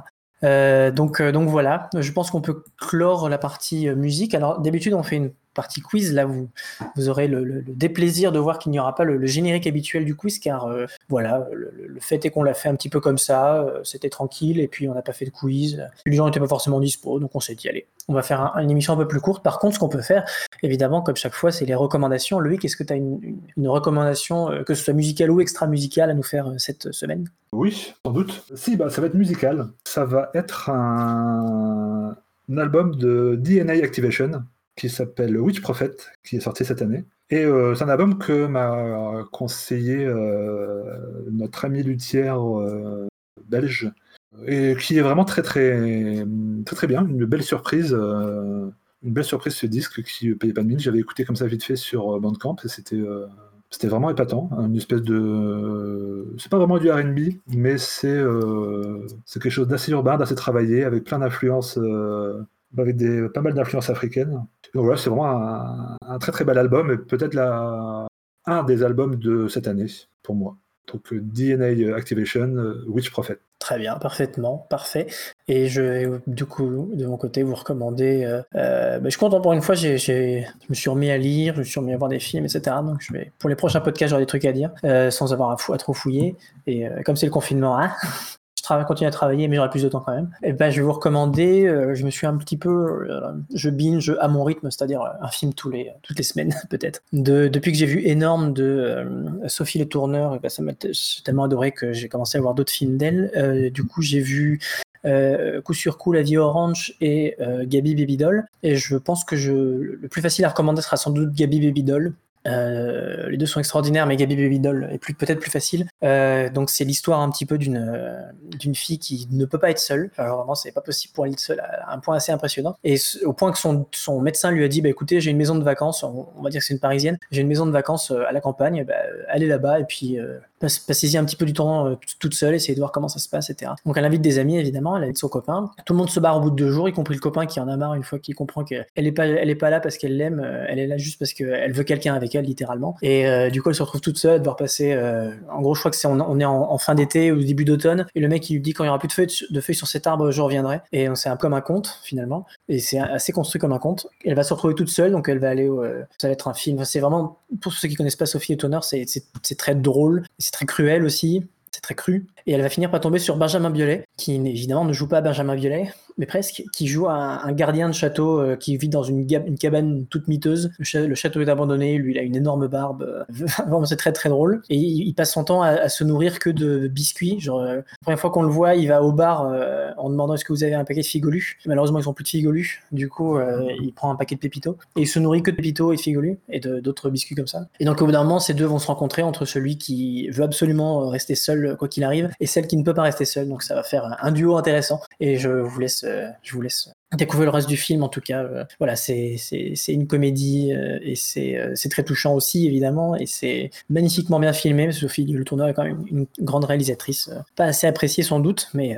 donc, donc voilà, je pense qu'on peut clore la partie musique. Alors d'habitude on fait une partie quiz, là, vous, aurez le, déplaisir de voir qu'il n'y aura pas le, générique habituel du quiz, car euh, voilà, le, fait est qu'on l'a fait un petit peu comme ça, euh, c'était tranquille, et puis on n'a pas fait de quiz. Les gens n'étaient pas forcément dispo, donc on s'est dit, allez, on va faire une émission un peu plus courte. Par contre, ce qu'on peut faire, évidemment, comme chaque fois, c'est les recommandations. Loïc, est-ce que tu as une, recommandation, euh, que ce soit musicale ou extra-musicale, à nous faire cette semaine? Oui, sans doute. Si, bah, ça va être musical. Ça va être un album de DNA Activation qui s'appelle Witch Prophet, qui est sorti cette année. Et euh, c'est un album que m'a conseillé euh, notre ami luthière euh, belge, et qui est vraiment très très très très bien, une belle surprise, une belle surprise ce disque qui payait pas de mine. J'avais écouté comme ça vite fait sur Bandcamp et c'était c'était vraiment épatant, une espèce de c'est pas vraiment du R&B, mais c'est c'est quelque chose d'assez urbain, d'assez travaillé, avec plein d'influences avec des, pas mal d'influences africaines. Donc voilà, c'est vraiment un, très très bel album et peut-être un des albums de cette année pour moi. Donc euh, DNA Activation, euh, Witch Prophet. Très bien, parfaitement, parfait. Et je vais du coup de mon côté vous recommander. Euh, euh bah, je suis content pour une fois, j'ai, je me suis remis à lire, je me suis remis à voir des films, etc. Donc je vais pour les prochains podcasts j'aurai des trucs à dire sans avoir à, à, trop fouiller. Et comme c'est le confinement, hein, je continue à travailler, mais j'aurai plus de temps quand même. Et ben, je vais vous recommander. Euh, je me suis un petit peu, euh, je binge à mon rythme, c'est-à-dire euh, un film tous les toutes les semaines *laughs* peut-être. De, depuis que j'ai vu énorme de Sophie Le Tourneur, ben, ça m'a tellement adoré que j'ai commencé à voir d'autres films d'elle. du coup, j'ai vu coup sur coup La Vie Orange et Gabi Baby Doll. Et je pense que le plus facile à recommander sera sans doute Gabi Baby Doll. Euh, les deux sont extraordinaires, mais Gabi Baby Doll est peut-être plus facile. Euh, donc c'est l'histoire un petit peu d'une euh, d'une fille qui ne peut pas être seule. Alors vraiment, c'est pas possible pour elle être seule, à un point assez impressionnant. Et au point que son, son médecin lui a dit, bah écoutez, j'ai une maison de vacances, on, va dire que c'est une parisienne, j'ai une maison de vacances à la campagne, bah, allez là-bas et puis passez-y un petit peu du temps toute seule, essayez de voir comment ça se passe, etc. Donc elle invite des amis évidemment, elle invite son copain. Tout le monde se barre au bout de deux jours, y compris le copain qui en a marre une fois qu'il comprend qu'elle est pas, elle pas là parce qu'elle l'aime, elle est là juste parce qu'elle veut quelqu'un avec littéralement. Et euh, du coup, elle se retrouve toute seule, devoir passer. Euh, en gros, je crois que c'est on, est en, fin d'été ou début d'automne, et le mec il lui dit quand il y aura plus de feuilles, de feuilles sur cet arbre, je reviendrai. Et c'est un, comme un conte finalement, et c'est assez construit comme un conte. Elle va se retrouver toute seule, donc elle va aller. Euh, ça va être un film. C'est vraiment pour ceux qui connaissent pas Sophie et Tonner, c'est très drôle, c'est très cruel aussi c'est très cru. Et elle va finir par tomber sur Benjamin Biolay, qui évidemment ne joue pas Benjamin Biolay, mais presque, qui joue un, un gardien de château euh, qui vit dans une, cabane toute miteuse. Le, château est abandonné, lui il a une énorme barbe. Euh, *laughs* vraiment c'est très très drôle. Et il, passe son temps à, se nourrir que de biscuits. Genre, euh, la première fois qu'on le voit, il va au bar en demandant est-ce que vous avez un paquet de figolus. Malheureusement ils sont plus de figolus. Du coup il prend un paquet de pépitos. Et il se nourrit que de pépitos et de figolus et d'autres biscuits comme ça. Et donc au bout d'un moment ces deux vont se rencontrer entre celui qui veut absolument rester seul quoi qu'il arrive et celle qui ne peut pas rester seule. Donc ça va faire un duo intéressant. Et je vous laisse, euh, je vous laisse découvrir le reste du film. En tout cas, euh, voilà, c'est une comédie euh, et c'est très touchant aussi évidemment et c'est magnifiquement bien filmé. Sophie Le Tourneur est quand même une, grande réalisatrice, pas assez appréciée sans doute, mais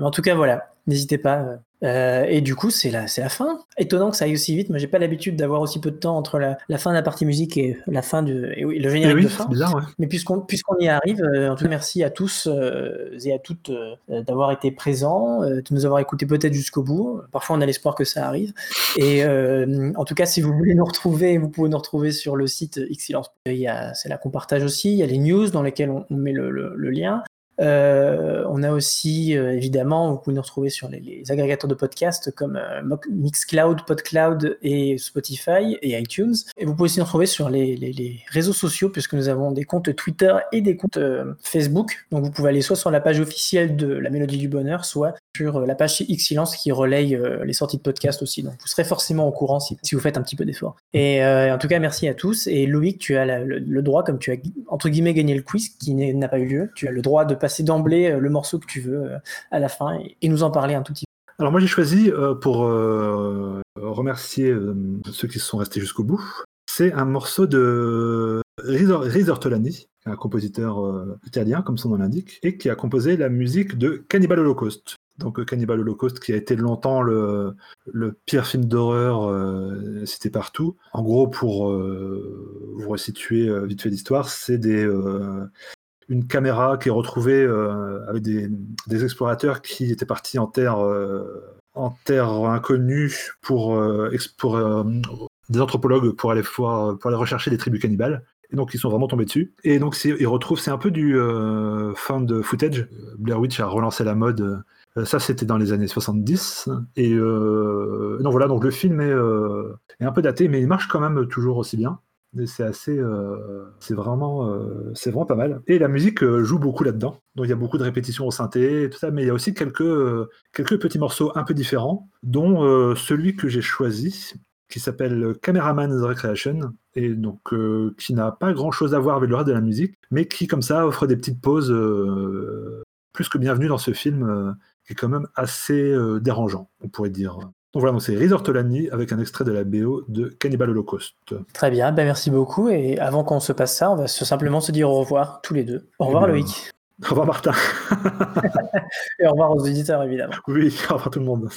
en tout cas voilà, n'hésitez pas euh, et du coup, c'est la, c'est la fin. Étonnant que ça aille aussi vite. Moi, j'ai pas l'habitude d'avoir aussi peu de temps entre la, la, fin de la partie musique et la fin du et oui, le générique eh de fin. Bizarre, ouais. Mais puisqu'on, puisqu'on y arrive, euh, en tout cas, merci à tous euh, et à toutes euh, d'avoir été présents, de nous avoir écoutés peut-être jusqu'au bout. Parfois, on a l'espoir que ça arrive. Et en tout cas, si vous voulez nous retrouver, vous pouvez nous retrouver sur le site Xilence. Il y a, c'est là qu'on partage aussi. Il y a les news dans lesquelles on, on met le, le, le lien. Euh, on a aussi, évidemment, vous pouvez nous retrouver sur les, agrégateurs de podcasts comme Mixcloud, Podcloud et Spotify et iTunes. Et vous pouvez aussi nous retrouver sur les, réseaux sociaux puisque nous avons des comptes Twitter et des comptes Facebook. Donc vous pouvez aller soit sur la page officielle de La Mélodie du Bonheur, soit sur la page Xilence qui relaye les sorties de podcasts aussi. Donc vous serez forcément au courant si, vous faites un petit peu d'effort. Et en tout cas, merci à tous. Et Loïc, tu as le, droit, comme tu as entre guillemets gagné le quiz qui n'a pas eu lieu, tu as le droit de passer d'emblée euh, le morceau que tu veux euh, à la fin et, nous en parler un tout petit peu. Alors moi j'ai choisi euh, pour remercier ceux qui sont restés jusqu'au bout. C'est un morceau de Rizor Tolani, un compositeur italien comme son nom l'indique, et qui a composé la musique de Cannibal Holocaust donc Cannibal Holocaust, qui a été longtemps le, pire film d'horreur cité partout. En gros, pour vous resituer vite fait l'histoire, c'est des, une caméra qui est retrouvée avec des, explorateurs qui étaient partis en terre, en terre inconnue pour, pour des anthropologues pour aller, pour aller rechercher des tribus cannibales. Et donc ils sont vraiment tombés dessus. Et donc ils retrouvent, c'est un peu du de footage. Blair Witch a relancé la mode euh, ça, c'était dans les années 70. Et euh, non, voilà, donc le film euh, est, un peu daté, mais il marche quand même toujours aussi bien. C'est assez, vraiment, c'est vraiment pas mal. Et la musique joue beaucoup là-dedans. Donc il y a beaucoup de répétitions au synthé, ça, mais il y a aussi quelques, petits morceaux un peu différents, dont celui que j'ai choisi, qui s'appelle Cameraman's Recreation, et donc qui n'a pas grand-chose à voir avec le reste de la musique, mais qui comme ça offre des petites pauses plus que bienvenues dans ce film qui est quand même assez euh, dérangeant, on pourrait dire. Donc voilà, c'est Riz Ortolani avec un extrait de la BO de Cannibal Holocaust. Très bien, ben merci beaucoup. Et avant qu'on se passe ça, on va simplement se dire au revoir tous les deux. Au revoir Loïc. Au revoir Martin. *laughs* Et au revoir aux auditeurs évidemment. Oui, au revoir tout le monde.